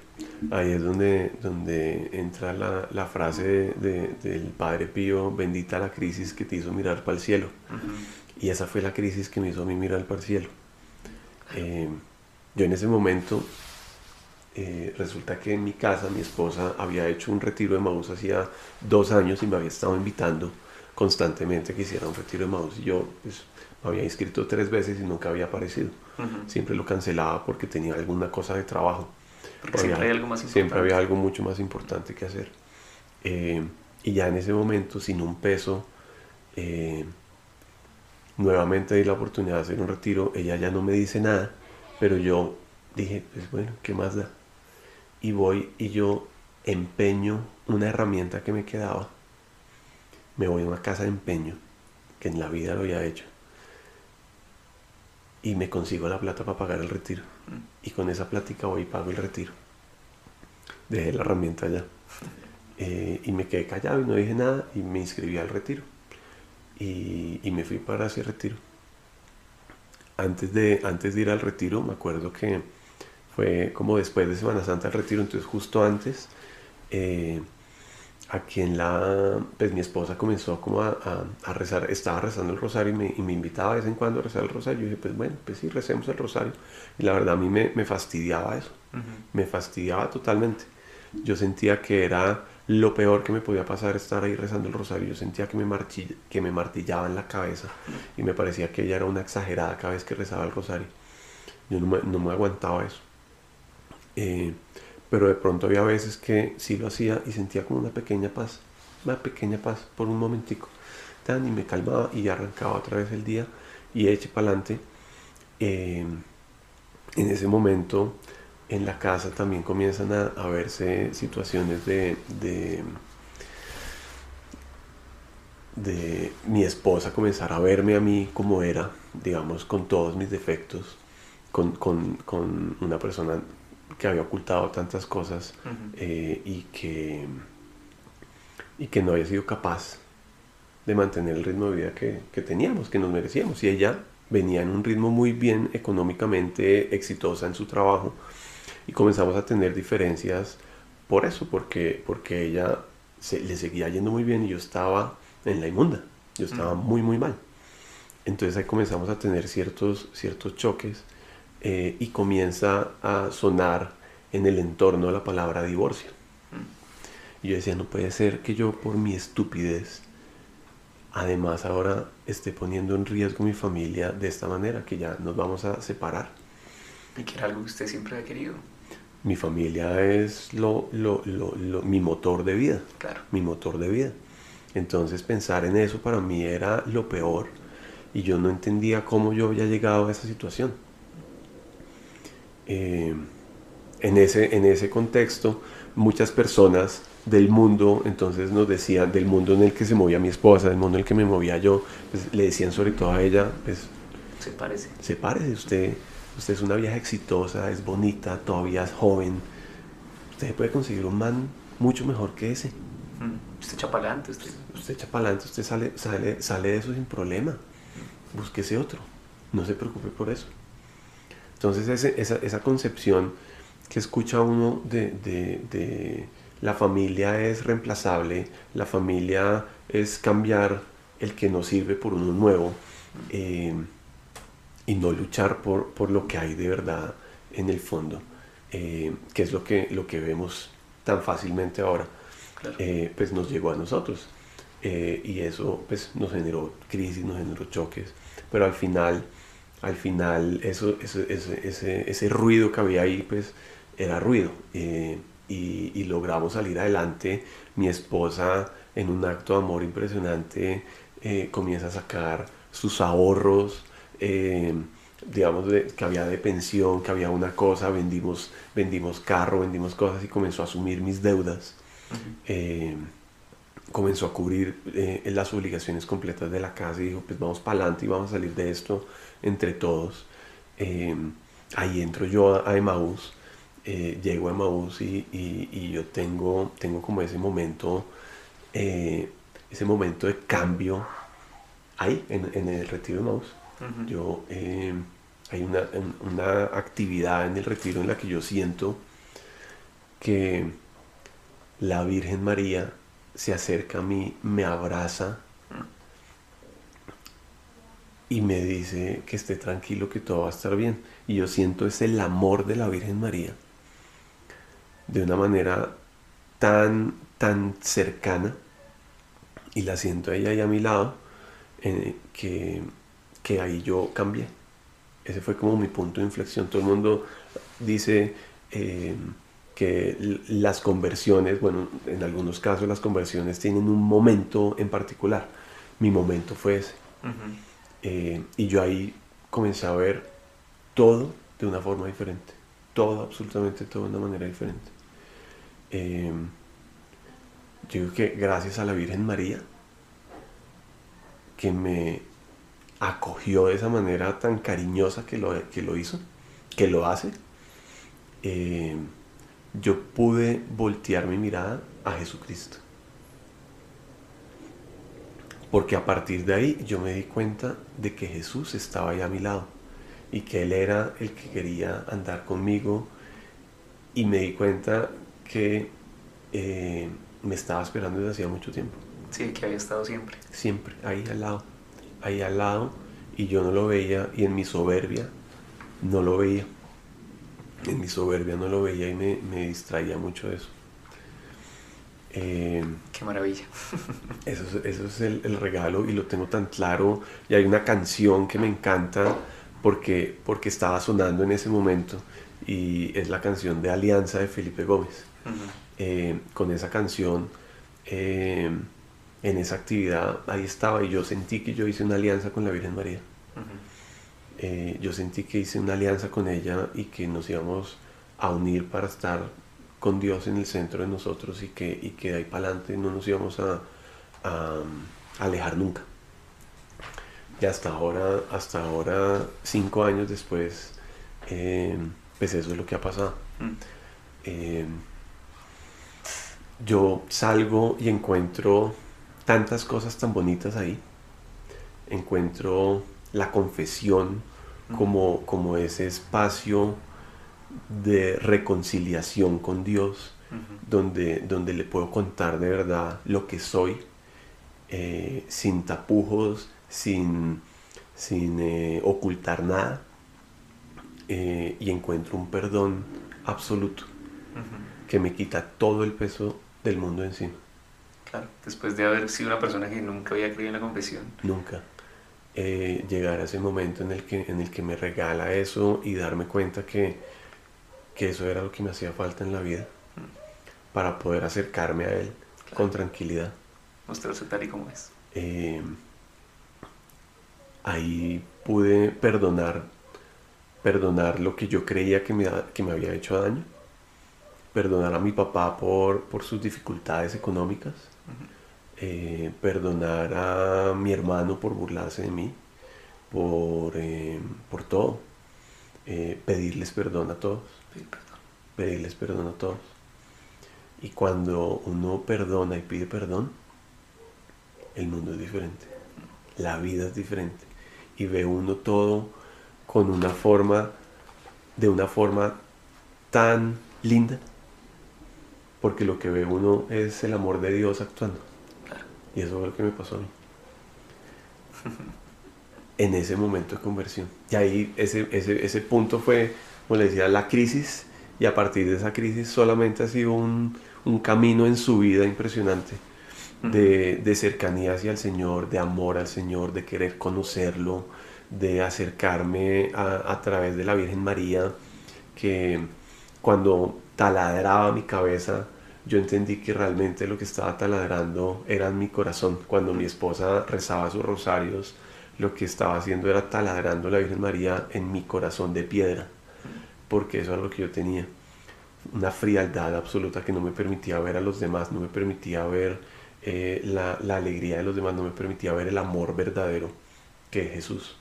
Ahí es donde, donde entra la, la frase de, del Padre Pío, bendita la crisis que te hizo mirar para el cielo. Y esa fue la crisis que me hizo a mí mirar para el cielo. Eh, yo en ese momento, eh, resulta que en mi casa mi esposa había hecho un retiro de Maús hacía dos años y me había estado invitando constantemente que hiciera un retiro de Maús. Y yo pues, me había inscrito tres veces y nunca había aparecido. Siempre lo cancelaba porque tenía alguna cosa de trabajo. Porque siempre había algo más importante. Siempre había algo mucho más importante que hacer. Eh, y ya en ese momento, sin un peso, eh, nuevamente di la oportunidad de hacer un retiro. Ella ya no me dice nada, pero yo dije, pues bueno, ¿qué más da? Y voy y yo empeño una herramienta que me quedaba. Me voy a una casa de empeño, que en la vida lo había hecho y me consigo la plata para pagar el retiro. Y con esa plática voy y pago el retiro. Dejé la herramienta allá. Eh, y me quedé callado y no dije nada y me inscribí al retiro. Y, y, me fui para ese retiro. Antes de, antes de ir al retiro, me acuerdo que fue como después de Semana Santa el retiro, entonces justo antes, eh, a quien la, pues mi esposa comenzó como a, a, rezar, estaba rezando el rosario y me, y me, invitaba de vez en cuando a rezar el rosario. Yo dije, pues bueno, pues sí, recemos el rosario. Y la verdad a mí me, me fastidiaba eso, me fastidiaba totalmente. Yo sentía que era lo peor que me podía pasar estar ahí rezando el rosario. Yo sentía que me, marchilla, que me martillaba en la cabeza y me parecía que ella era una exagerada cada vez que rezaba el rosario. Yo no me, no me aguantaba eso. Eh, pero de pronto había veces que sí lo hacía y sentía como una pequeña paz, una pequeña paz por un momentico. Y me calmaba y arrancaba otra vez el día y eche para adelante. Eh, en ese momento en la casa también comienzan a, verse situaciones de, de, de, mi esposa comenzar a verme a mí como era, digamos, con todos mis defectos, con, con, con una persona que había ocultado tantas cosas eh, y, que, y que no había sido capaz de mantener el ritmo de vida que, que, teníamos, que nos merecíamos. Y ella venía en un ritmo muy bien económicamente exitosa en su trabajo y comenzamos a tener diferencias por eso, porque, porque ella se, le seguía yendo muy bien y yo estaba en la inmunda, yo estaba muy, muy mal. Entonces ahí comenzamos a tener ciertos, ciertos choques eh, y comienza a sonar en el entorno la palabra divorcio. Y yo decía, no puede ser que yo por mi estupidez, además ahora esté poniendo en riesgo mi familia de esta manera, que ya nos vamos a separar. Y que era algo que usted siempre ha querido. Mi familia es lo, lo, lo, mi motor de vida. Claro. Mi motor de vida. Entonces pensar en eso para mí era lo peor y yo no entendía cómo yo había llegado a esa situación. Eh, en, ese, en ese contexto, muchas personas del mundo, entonces nos decían, del mundo en el que se movía mi esposa, del mundo en el que me movía yo, pues, le decían sobre todo a ella, pues... Se parece. Se parece, usted, usted es una vieja exitosa, es bonita, todavía es joven, usted puede conseguir un man mucho mejor que ese. Mm, usted adelante, usted. Usted adelante, usted sale, sale, sale de eso sin problema. Búsquese otro, no se preocupe por eso. Entonces esa, esa concepción que escucha uno de, de, la familia es reemplazable, la familia es cambiar el que nos sirve por uno nuevo eh, y no luchar por, por, lo que hay de verdad en el fondo, eh, que es lo que, lo que vemos tan fácilmente ahora, eh, pues nos llegó a nosotros. y eso pues nos generó crisis, nos generó choques, pero al final, al final eso, eso ese, ese, ruido que había ahí pues era ruido eh, y, logramos salir adelante. Mi esposa en un acto de amor impresionante eh, comienza a sacar sus ahorros, eh, digamos que había de pensión, que había una cosa, vendimos, vendimos carro, vendimos cosas y comenzó a asumir mis deudas. comenzó a cubrir las obligaciones completas de la casa y dijo, pues vamos para adelante y vamos a salir de esto entre todos. ahí entro yo a, Emaús eh, llego a Maús y, yo tengo, tengo como ese momento, eh, ese momento de cambio ahí, en, el retiro de Maús. Yo, eh, hay una, una, actividad en el retiro en la que yo siento que la Virgen María se acerca a mí, me abraza y me dice que esté tranquilo, que todo va a estar bien. Y yo siento ese amor de la Virgen María de una manera tan, tan cercana y la siento ella ahí a mi lado, eh, que, que ahí yo cambié. Ese fue como mi punto de inflexión. Todo el mundo dice eh, que las conversiones, bueno, en algunos casos las conversiones tienen un momento en particular. Mi momento fue ese. Eh, y yo ahí comencé a ver todo de una forma diferente. Todo, absolutamente todo de una manera diferente. Eh, yo digo que gracias a la Virgen María, que me acogió de esa manera tan cariñosa que lo, que lo hizo, que lo hace, eh, yo pude voltear mi mirada a Jesucristo. Porque a partir de ahí yo me di cuenta de que Jesús estaba ahí a mi lado y que Él era el que quería andar conmigo y me di cuenta que eh, me estaba esperando desde hacía mucho tiempo. Sí, que había estado siempre. Siempre, ahí al lado, ahí al lado, y yo no lo veía, y en mi soberbia no lo veía. En mi soberbia no lo veía y me, me distraía mucho eso. Eh, Qué maravilla. eso es, eso es el, el, regalo y lo tengo tan claro. Y hay una canción que me encanta porque, porque estaba sonando en ese momento y es la canción de Alianza de Felipe Gómez. Eh, con esa canción, eh, en esa actividad, ahí estaba y yo sentí que yo hice una alianza con la Virgen María. Yo sentí que hice una alianza con ella y que nos íbamos a unir para estar con Dios en el centro de nosotros y que, y que de ahí para adelante no nos íbamos a, alejar nunca. Y hasta ahora, hasta ahora, cinco años después, pues eso es lo que ha pasado. Mm yo salgo y encuentro tantas cosas tan bonitas ahí. Encuentro la confesión como, como ese espacio de reconciliación con Dios, donde, donde le puedo contar de verdad lo que soy, eh, sin tapujos, sin, sin eh, ocultar nada, eh, y encuentro un perdón absoluto que me quita todo el peso del mundo encima. Claro, después de haber sido una persona que nunca había creído en la confesión. Nunca. Llegar a ese momento en el, que, en el que me regala eso y darme cuenta que, que eso era lo que me hacía falta en la vida mm. para poder acercarme a él con tranquilidad. Mostrarse tal y como es. Eh, ahí pude perdonar, perdonar lo que yo creía que me, que me había hecho daño perdonar a mi papá por, por sus dificultades económicas, eh, perdonar a mi hermano por burlarse de mí, por, eh, por todo, eh, pedirles perdón a todos, pedirles perdón a todos. Y cuando uno perdona y pide perdón, el mundo es diferente, la vida es diferente y ve uno todo con una forma, de una forma tan linda porque lo que ve uno es el amor de Dios actuando. Y eso fue lo que me pasó a mí. en ese momento de conversión. Y ahí ese, ese, punto fue, como le decía, la crisis. Y a partir de esa crisis solamente ha sido un, camino en su vida impresionante. De, de, cercanía hacia el Señor, de amor al Señor, de querer conocerlo, de acercarme a, a través de la Virgen María, que cuando taladraba mi cabeza, yo entendí que realmente lo que estaba taladrando era mi corazón. Cuando mi esposa rezaba sus rosarios, lo que estaba haciendo era taladrando la Virgen María en mi corazón de piedra, porque eso era lo que yo tenía. Una frialdad absoluta que no me permitía ver a los demás, no me permitía ver eh, la, alegría de los demás, no me permitía ver el amor verdadero que es Jesús.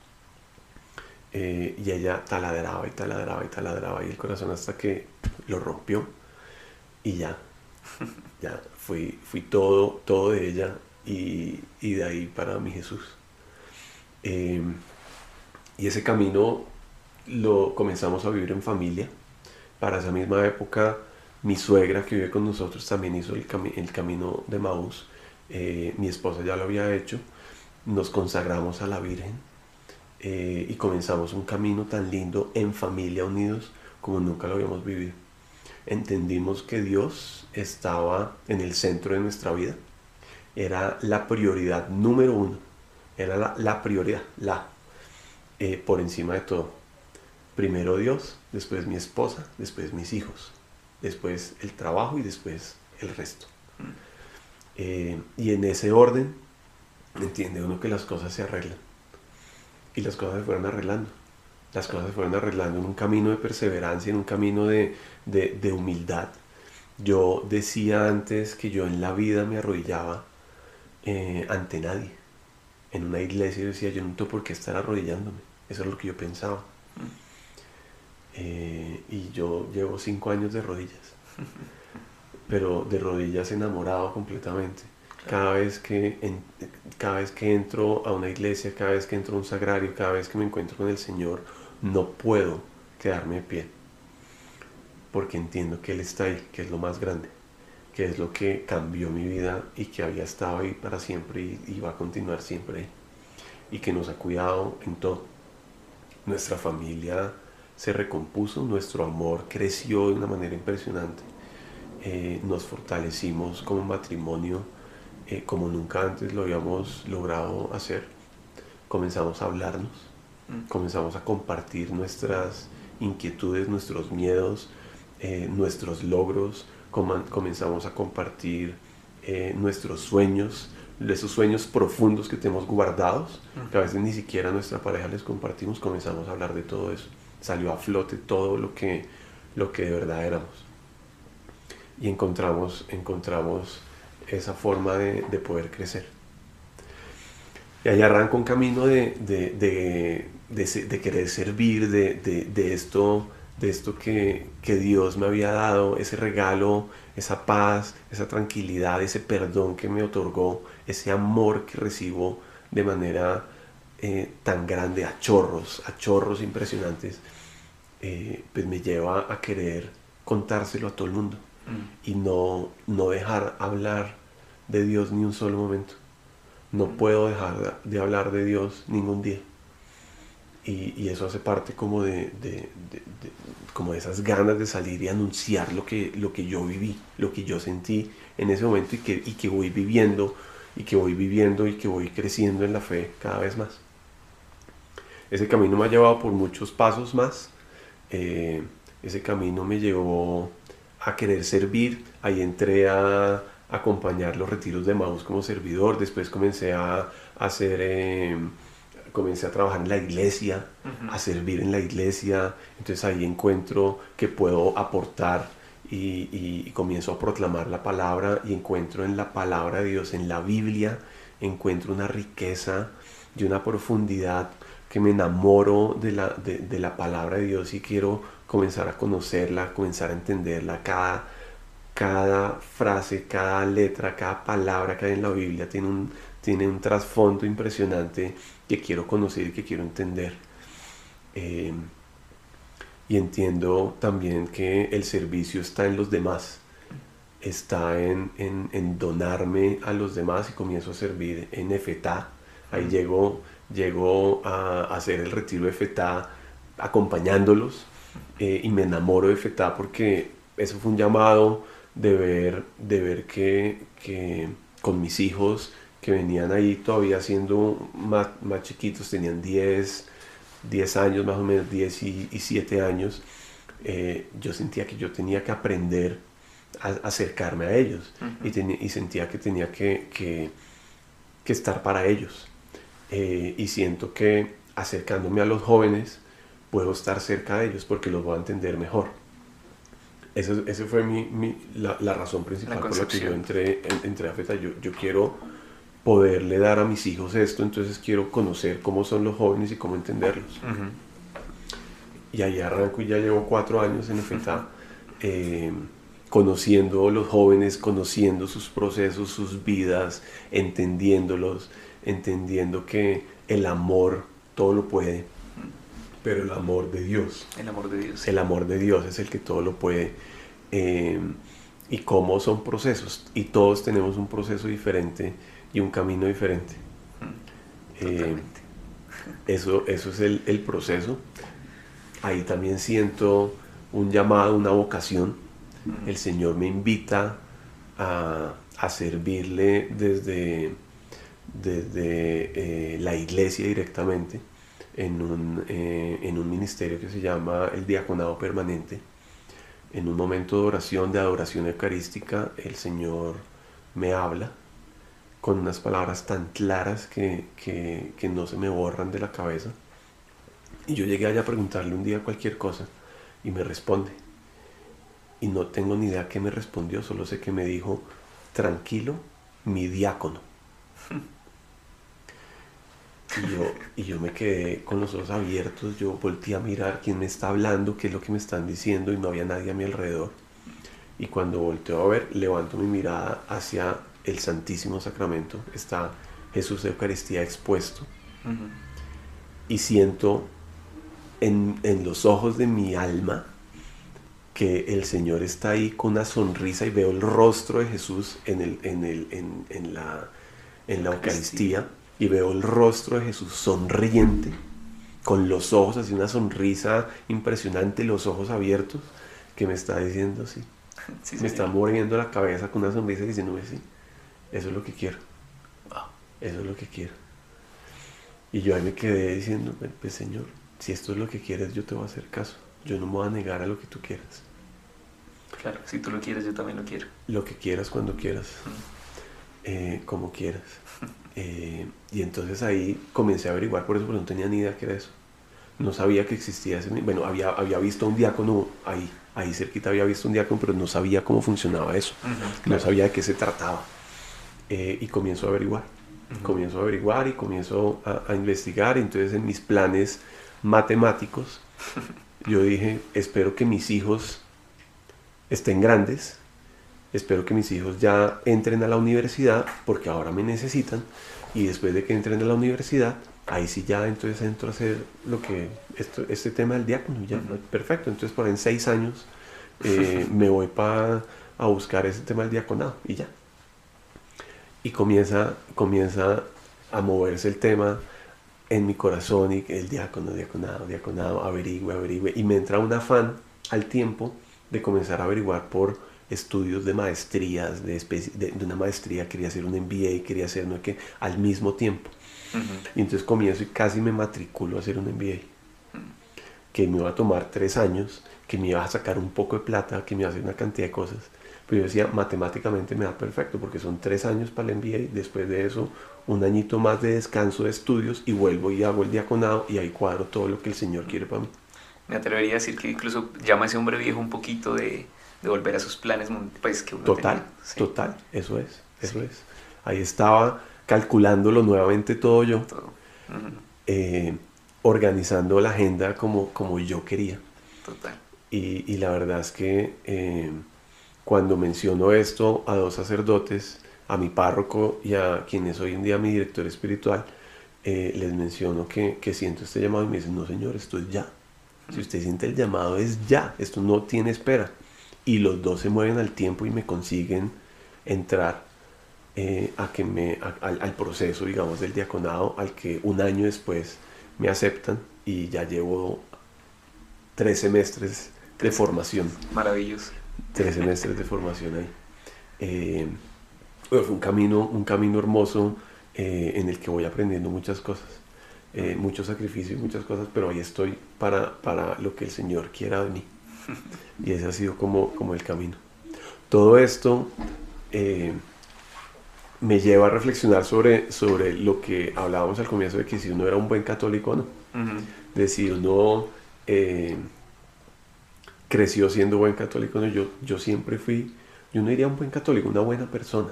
Eh, y ella taladraba y taladraba y taladraba y el corazón hasta que lo rompió y ya, ya fui, fui todo, todo de ella y, de ahí para mi Jesús. Em, y ese camino lo comenzamos a vivir en familia. Para esa misma época, mi suegra que vive con nosotros también hizo el, el camino de Maús. Eh, mi esposa ya lo había hecho. Nos consagramos a la Virgen eh, y comenzamos un camino tan lindo en familia unidos como nunca lo habíamos vivido entendimos que Dios estaba en el centro de nuestra vida. Era la prioridad número uno. Era la, prioridad, la, eh, por encima de todo. Primero Dios, después mi esposa, después mis hijos, después el trabajo y después el resto. Eh, y en ese orden, entiende uno que las cosas se arreglan. Y las cosas se fueron arreglando las cosas se fueron arreglando en un camino de perseverancia, en un camino de, humildad. Yo decía antes que yo en la vida me arrodillaba eh, ante nadie. En una iglesia decía, yo no tengo por qué estar arrodillándome. Eso es lo que yo pensaba. Eh, y yo llevo cinco años de rodillas. Pero de rodillas enamorado completamente. Cada vez, que cada vez que entro a una iglesia, cada vez que entro a un sagrario, cada vez que me encuentro con el Señor, no puedo quedarme de pie, porque entiendo que Él está ahí, que es lo más grande, que es lo que cambió mi vida y que había estado ahí para siempre y, va a continuar siempre y que nos ha cuidado en todo. Nuestra familia se recompuso, nuestro amor creció de una manera impresionante, eh, nos fortalecimos como matrimonio eh, como nunca antes lo habíamos logrado hacer, comenzamos a hablarnos Mm. comenzamos a compartir nuestras inquietudes, nuestros miedos, eh, nuestros logros, comenzamos a compartir eh, nuestros sueños, esos sueños profundos que tenemos guardados, que a veces ni siquiera a nuestra pareja les compartimos, comenzamos a hablar de todo eso. Salió a flote todo lo que, lo que de verdad éramos. Y encontramos, encontramos esa forma de, poder crecer. Y ahí arranca un camino de, de querer servir, de, esto, de esto que, que Dios me había dado, ese regalo, esa paz, esa tranquilidad, ese perdón que me otorgó, ese amor que recibo de manera eh, tan grande, a chorros, a chorros impresionantes, eh, pues me lleva a querer contárselo a todo el mundo mm. y no, no dejar hablar de Dios ni un solo momento. No mm. puedo dejar de hablar de Dios ningún día. Y, eso hace parte como de, como de esas ganas de salir y anunciar lo que, lo que yo viví, lo que yo sentí en ese momento y que, y que voy viviendo y que voy viviendo y que voy creciendo en la fe cada vez más. Ese camino me ha llevado por muchos pasos más. Eh, ese camino me llevó a querer servir. Ahí entré a, acompañar los retiros de Maus como servidor. Después comencé a, hacer, eh, comencé a trabajar en la iglesia, a servir en la iglesia. Entonces ahí encuentro que puedo aportar y, comienzo a proclamar la palabra y encuentro en la palabra de Dios, en la Biblia, encuentro una riqueza y una profundidad que me enamoro de la, de, la palabra de Dios y quiero comenzar a conocerla, comenzar a entenderla. Cada, cada frase, cada letra, cada palabra que hay en la Biblia tiene un, tiene un trasfondo impresionante que quiero conocer y que quiero entender. Eh, y entiendo también que el servicio está en los demás, está en, en, donarme a los demás y comienzo a servir en EFETA. Ahí llego, llego a, hacer el retiro de EFETA acompañándolos eh, y me enamoro de EFETA porque eso fue un llamado de ver, de ver que, que con mis hijos que venían ahí todavía siendo más, más chiquitos, tenían 10, 10 años, más o menos 10 y, 7 años, eh, yo sentía que yo tenía que aprender a acercarme a ellos y, y, sentía que tenía que, que, estar para ellos. Eh, y siento que acercándome a los jóvenes puedo estar cerca de ellos porque los voy a entender mejor. Esa ese fue mi, la, la, razón principal por la que yo entré, entré a FETA. Yo, yo quiero poderle dar a mis hijos esto, entonces quiero conocer cómo son los jóvenes y cómo entenderlos. Y ahí arranco y ya llevo cuatro años en FETA, eh, conociendo los jóvenes, conociendo sus procesos, sus vidas, entendiéndolos, entendiendo que el amor todo lo puede, pero el amor de Dios. El amor de Dios. El amor de Dios es el que todo lo puede. Eh, y cómo son procesos. Y todos tenemos un proceso diferente y un camino diferente. Mm, eh, eso, eso es el, el, proceso. Ahí también siento un llamado, una vocación. Mm. El Señor me invita a, a servirle desde, desde eh, la iglesia directamente en un, eh, en un ministerio que se llama el Diaconado Permanente. En un momento de oración, de adoración eucarística, el Señor me habla con unas palabras tan claras que, que, no se me borran de la cabeza. Y yo llegué allá a preguntarle un día cualquier cosa y me responde. Y no tengo ni idea qué me respondió, solo sé que me dijo, tranquilo, mi diácono. Y yo, y yo me quedé con los ojos abiertos, yo volteé a mirar quién me está hablando, qué es lo que me están diciendo y no había nadie a mi alrededor. Y cuando volteo a ver, levanto mi mirada hacia el Santísimo Sacramento, está Jesús de Eucaristía expuesto. Y siento en, los ojos de mi alma que el Señor está ahí con una sonrisa y veo el rostro de Jesús en, el, en, el, en, la, en la Eucaristía y veo el rostro de Jesús sonriente, con los ojos, así una sonrisa impresionante, los ojos abiertos, que me está diciendo así. me está moviendo la cabeza con una sonrisa y diciéndome así. Eso es lo que quiero. Eso es lo que quiero. Y yo ahí me quedé diciendo, pues Señor, si esto es lo que quieres, yo te voy a hacer caso. yo no me voy a negar a lo que tú quieras. Claro, si tú lo quieres, yo también lo quiero. Lo que quieras, cuando quieras, eh, como quieras. Eh, y entonces ahí comencé a averiguar por eso, pero no tenía ni idea qué era eso. No sabía que existía ese... Bueno, había, había visto un diácono ahí, ahí cerquita había visto un diácono, pero no sabía cómo funcionaba eso. No sabía de qué se trataba. Eh, y comienzo a averiguar. Comienzo a averiguar y comienzo a, a investigar. Entonces en mis planes matemáticos, yo dije, espero que mis hijos estén grandes, espero que mis hijos ya entren a la universidad porque ahora me necesitan y después de que entren a la universidad, ahí sí ya entonces entro a hacer lo que, esto, este tema del diácono, ya, perfecto, entonces por en seis años eh, me voy para a buscar ese tema del diaconado y ya. Y comienza, comienza a moverse el tema en mi corazón y el diácono, diaconado, diaconado, averigüe, averigüe. Y me entra un afán al tiempo de comenzar a averiguar por estudios de maestrías, de, de, una maestría, quería hacer un MBA, quería hacer no que al mismo tiempo. Y entonces comienzo y casi me matriculo a hacer un MBA, que me iba a tomar tres años, que me iba a sacar un poco de plata, que me iba a hacer una cantidad de cosas. Pero yo decía, matemáticamente me da perfecto, porque son tres años para el MBA, después de eso un añito más de descanso de estudios y vuelvo y hago el diaconado y ahí cuadro todo lo que el Señor quiere para mí. Me atrevería a decir que incluso llama a ese hombre viejo un poquito de, de volver a sus planes pues, que uno Total, total, eso es, eso es. Ahí estaba calculándolo nuevamente todo yo, eh, organizando la agenda como, como yo quería. Total. Y, y la verdad es que eh, cuando menciono esto a dos sacerdotes, a mi párroco y a quien es hoy en día mi director espiritual, eh, les menciono que, que, siento este llamado y me dicen, no señor, esto es ya. Si usted siente el llamado es ya, esto no tiene espera. Y los dos se mueven al tiempo y me consiguen entrar eh, a que me, al, al, proceso, digamos, del diaconado, al que un año después me aceptan y ya llevo tres semestres de formación. Maravilloso. Tres semestres de formación ahí. Eh, fue un camino, un camino hermoso eh, en el que voy aprendiendo muchas cosas, eh, muchos sacrificios, muchas cosas, pero ahí estoy para, para lo que el Señor quiera de mí. Y ese ha sido como, como el camino. Todo esto eh, me lleva a reflexionar sobre, sobre lo que hablábamos al comienzo de que si uno era un buen católico o no. De si uno creció siendo buen católico o no. Yo, yo siempre fui, yo no diría un buen católico, una buena persona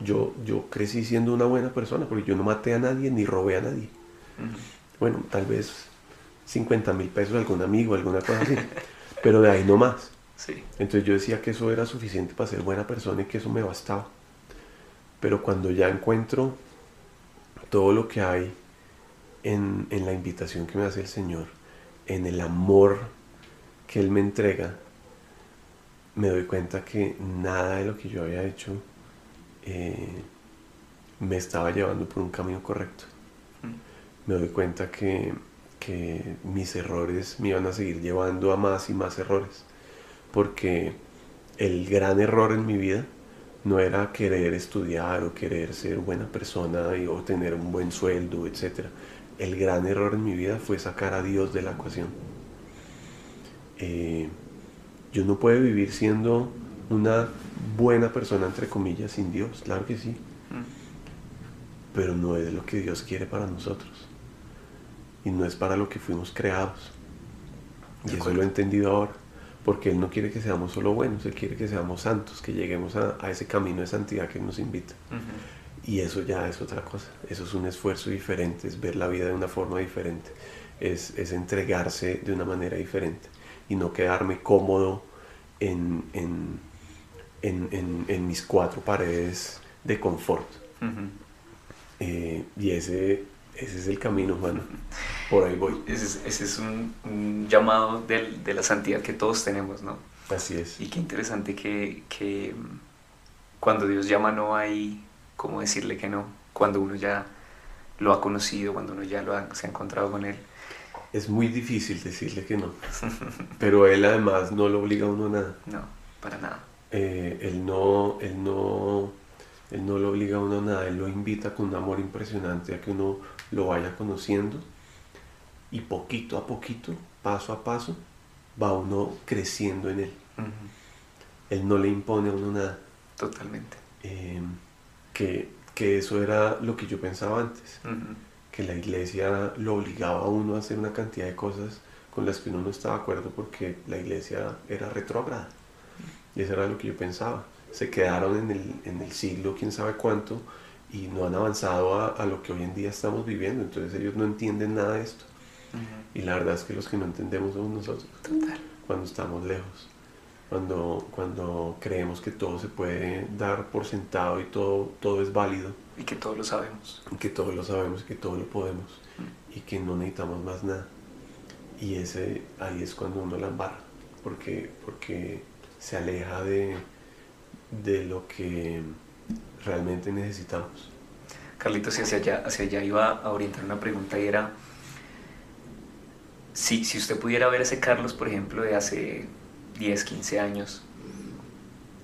yo, yo crecí siendo una buena persona porque yo no maté a nadie ni robé a nadie. Bueno, tal vez 50 mil pesos a algún amigo, alguna cosa así, pero de ahí no más. Entonces yo decía que eso era suficiente para ser buena persona y que eso me bastaba. Pero cuando ya encuentro todo lo que hay en, en la invitación que me hace el Señor, en el amor que Él me entrega, me doy cuenta que nada de lo que yo había hecho eh, me estaba llevando por un camino correcto. Me doy cuenta que, que mis errores me iban a seguir llevando a más y más errores. Porque el gran error en mi vida no era querer estudiar o querer ser buena persona y, o tener un buen sueldo, etc. El gran error en mi vida fue sacar a Dios de la ecuación. Eh, yo no puedo vivir siendo una buena persona, entre comillas, sin Dios, claro que sí. Mm. Pero no es lo que Dios quiere para nosotros. Y no es para lo que fuimos creados. Y eso lo he entendido ahora. Porque Él no quiere que seamos solo buenos, Él quiere que seamos santos, que lleguemos a, ese camino de santidad que nos invita. Y eso ya es otra cosa. Eso es un esfuerzo diferente, es ver la vida de una forma diferente. Es, es entregarse de una manera diferente. Y no quedarme cómodo en, en en, en, mis cuatro paredes de confort. Eh, y ese, ese es el camino, mano. Por ahí voy. Ese es, ese es un, llamado de, de, la santidad que todos tenemos, ¿no? Así es. Y qué interesante que, que cuando Dios llama no hay cómo decirle que no. Cuando uno ya lo ha conocido, cuando uno ya lo ha, se ha encontrado con Él. Es muy difícil decirle que no. Pero Él además no lo obliga a uno a nada. No, para nada. Eh, él, no, él, no, él no lo obliga a uno a nada, él lo invita con un amor impresionante a que uno lo vaya conociendo y poquito a poquito, paso a paso, va uno creciendo en él. Él no le impone a uno nada. Totalmente. Eh, que, que, eso era lo que yo pensaba antes. Que la iglesia lo obligaba a uno a hacer una cantidad de cosas con las que uno no estaba de acuerdo porque la iglesia era retrógrada. Y eso era lo que yo pensaba. Se quedaron en el, en el siglo quién sabe cuánto y no han avanzado a, a, lo que hoy en día estamos viviendo. Entonces ellos no entienden nada de esto. Y la verdad es que los que no entendemos somos nosotros. Total. Cuando estamos lejos. Cuando, cuando creemos que todo se puede dar por sentado y todo, todo es válido. Y que todo lo sabemos. Y que todo lo sabemos y que todo lo podemos. Y que no necesitamos más nada. Y ese, ahí es cuando uno la embarra. Porque, porque se aleja de, de lo que realmente necesitamos. Carlitos, hacia allá, hacia allá iba a orientar una pregunta y era, si, si usted pudiera ver ese Carlos, por ejemplo, de hace 10, 15 años,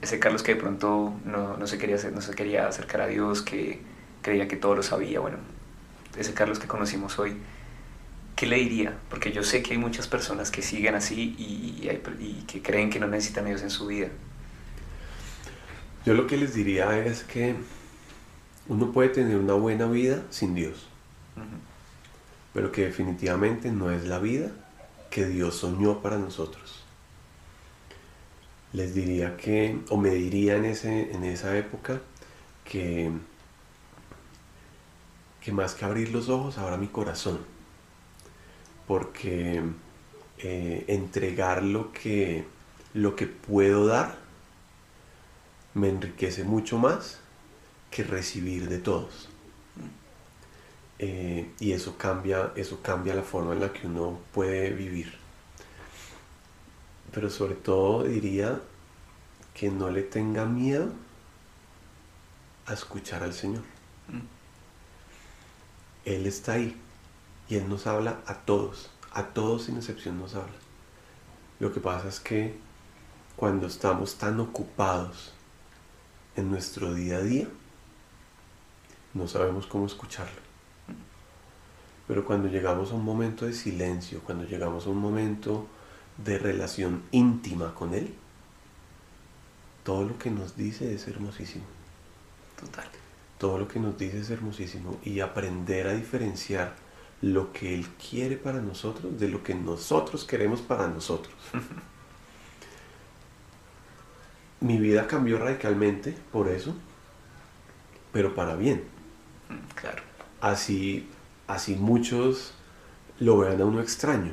ese Carlos que de pronto no, no, se quería hacer, no se quería acercar a Dios, que creía que todo lo sabía, bueno, ese Carlos que conocimos hoy, ¿qué le diría? Porque yo sé que hay muchas personas que siguen así y, y, y que creen que no necesitan a Dios en su vida. Yo lo que les diría es que uno puede tener una buena vida sin Dios, uh -huh. pero que definitivamente no es la vida que Dios soñó para nosotros. Les diría que, o me diría en, ese, en esa época, que, que más que abrir los ojos, abra mi corazón, porque eh, entregar lo que, lo que puedo dar me enriquece mucho más que recibir de todos. Eh, y eso cambia, eso cambia la forma en la que uno puede vivir. Pero sobre todo diría que no le tenga miedo a escuchar al Señor. Él está ahí y Él nos habla a todos, a todos sin excepción nos habla. Lo que pasa es que cuando estamos tan ocupados en nuestro día a día, no sabemos cómo escucharlo. Pero cuando llegamos a un momento de silencio, cuando llegamos a un momento de relación íntima con Él, todo lo que nos dice es hermosísimo. Total. Todo lo que nos dice es hermosísimo. Y aprender a diferenciar lo que Él quiere para nosotros de lo que nosotros queremos para nosotros. Mi vida cambió radicalmente por eso, pero para bien. Claro. Así, así muchos lo vean a uno extraño.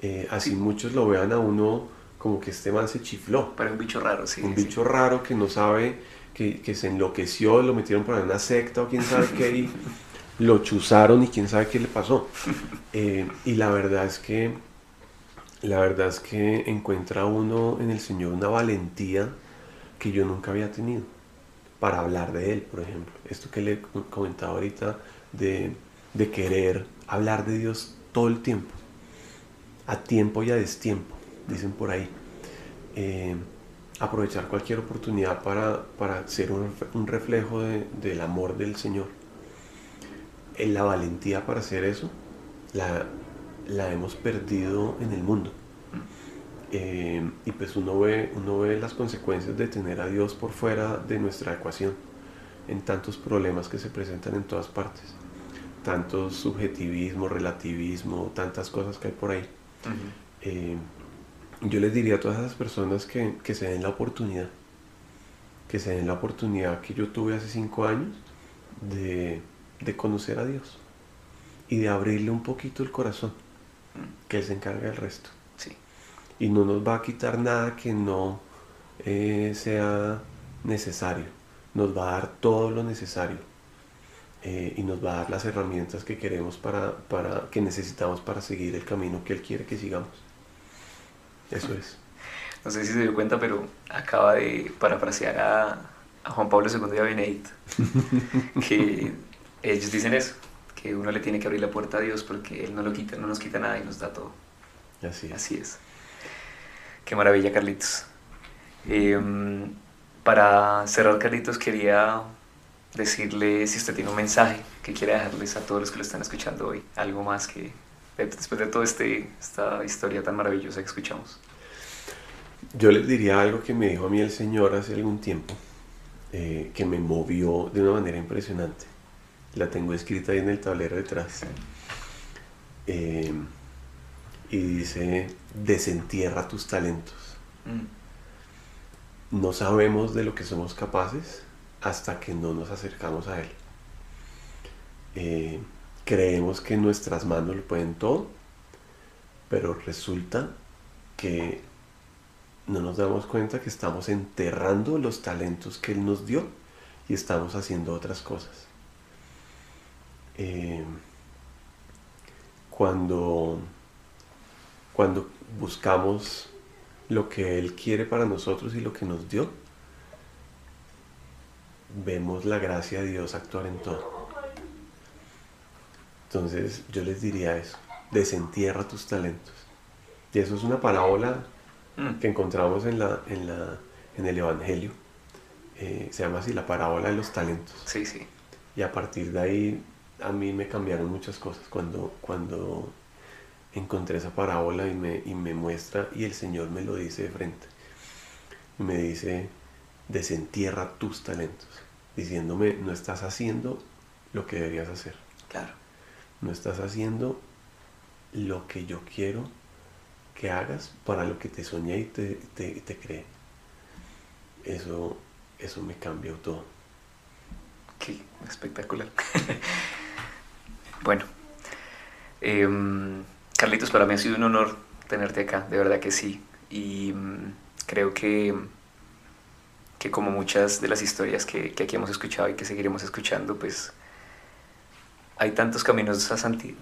Eh, así sí. muchos lo vean a uno como que este man se chifló. Para un bicho raro, sí. Un sí. bicho raro que no sabe, que, que, se enloqueció, lo metieron por una secta o quién sabe qué, y lo chuzaron y quién sabe qué le pasó. Eh, y la verdad es que la verdad es que encuentra uno en el Señor una valentía que yo nunca había tenido para hablar de Él, por ejemplo. Esto que le comentaba ahorita de, querer hablar de Dios todo el tiempo, a tiempo y a destiempo, dicen por ahí. Eh, aprovechar cualquier oportunidad para, para ser un, reflejo de, del amor del Señor. En la valentía para hacer eso, la, la hemos perdido en el mundo. Eh, y pues uno ve, uno ve las consecuencias de tener a Dios por fuera de nuestra ecuación, en tantos problemas que se presentan en todas partes, tantos subjetivismo, relativismo, tantas cosas que hay por ahí. Uh -huh. eh, yo les diría a todas esas personas que, que se den la oportunidad, que se den la oportunidad que yo tuve hace cinco años de, de conocer a Dios y de abrirle un poquito el corazón que Él se encarga del resto. Sí. Y no nos va a quitar nada que no eh, sea necesario. Nos va a dar todo lo necesario. Eh, y nos va a dar las herramientas que queremos para, para, que necesitamos para seguir el camino que Él quiere que sigamos. Eso es. No sé si se dio cuenta, pero acaba de parafrasear a, a Juan Pablo II y a Benedicto. que ellos dicen eso, que uno le tiene que abrir la puerta a Dios porque Él no, lo quita, no nos quita nada y nos da todo. Así es. Así es. Qué maravilla, Carlitos. Eh, para cerrar, Carlitos, quería decirle si usted tiene un mensaje que quiera dejarles a todos los que lo están escuchando hoy, algo más que de después de toda este, esta historia tan maravillosa que escuchamos? Yo les diría algo que me dijo a mí el Señor hace algún tiempo, eh, que me movió de una manera impresionante. La tengo escrita ahí en el tablero detrás. Eh, y dice, desentierra tus talentos. Mm. No sabemos de lo que somos capaces hasta que no nos acercamos a Él. Eh, creemos que nuestras manos lo pueden todo, pero resulta que no nos damos cuenta que estamos enterrando los talentos que Él nos dio y estamos haciendo otras cosas. Eh, cuando, cuando buscamos lo que Él quiere para nosotros y lo que nos dio, vemos la gracia de Dios actuar en todo. Entonces yo les diría eso, desentierra tus talentos. Y eso es una parábola mm. que encontramos en, la, en, la, en el Evangelio. Eh, se llama así la parábola de los talentos. Sí, sí. Y a partir de ahí a mí me cambiaron muchas cosas. Cuando, cuando encontré esa parábola y me, y me muestra y el Señor me lo dice de frente. Me dice, desentierra tus talentos, diciéndome, no estás haciendo lo que deberías hacer. Claro. No estás haciendo lo que yo quiero que hagas para lo que te soñé y te, te, creé. Eso, eso me cambió todo. Qué espectacular. bueno, em, Carlitos, para mí ha sido un honor tenerte acá, de verdad que sí. Y mm, creo que, que como muchas de las historias que, aquí hemos escuchado y que seguiremos escuchando, pues hay tantos caminos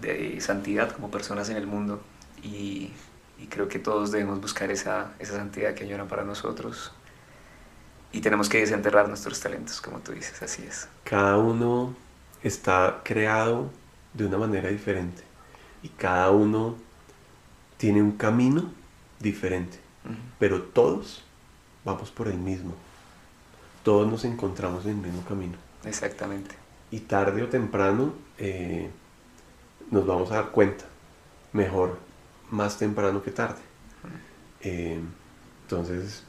de santidad como personas en el mundo y, creo que todos debemos buscar esa, esa santidad que añoran para nosotros y tenemos que desenterrar nuestros talentos, como tú dices, así es. Cada uno está creado de una manera diferente y cada uno tiene un camino diferente, pero todos vamos por el mismo. Todos nos encontramos en el mismo camino. Exactamente. Y tarde o temprano eh, nos vamos a dar cuenta. Mejor más temprano que tarde. Eh, entonces,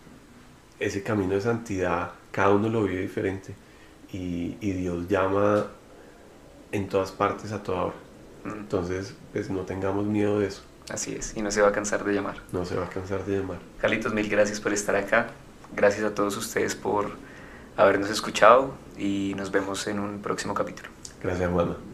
ese camino de santidad, cada uno lo vive diferente. Y, y Dios llama en todas partes a toda hora. Entonces, pues no tengamos miedo de eso. Así es, y no se va a cansar de llamar. No se va a cansar de llamar. Carlitos, mil gracias por estar acá. Gracias a todos ustedes por habernos escuchado y nos vemos en un próximo capítulo. Gracias, Juan.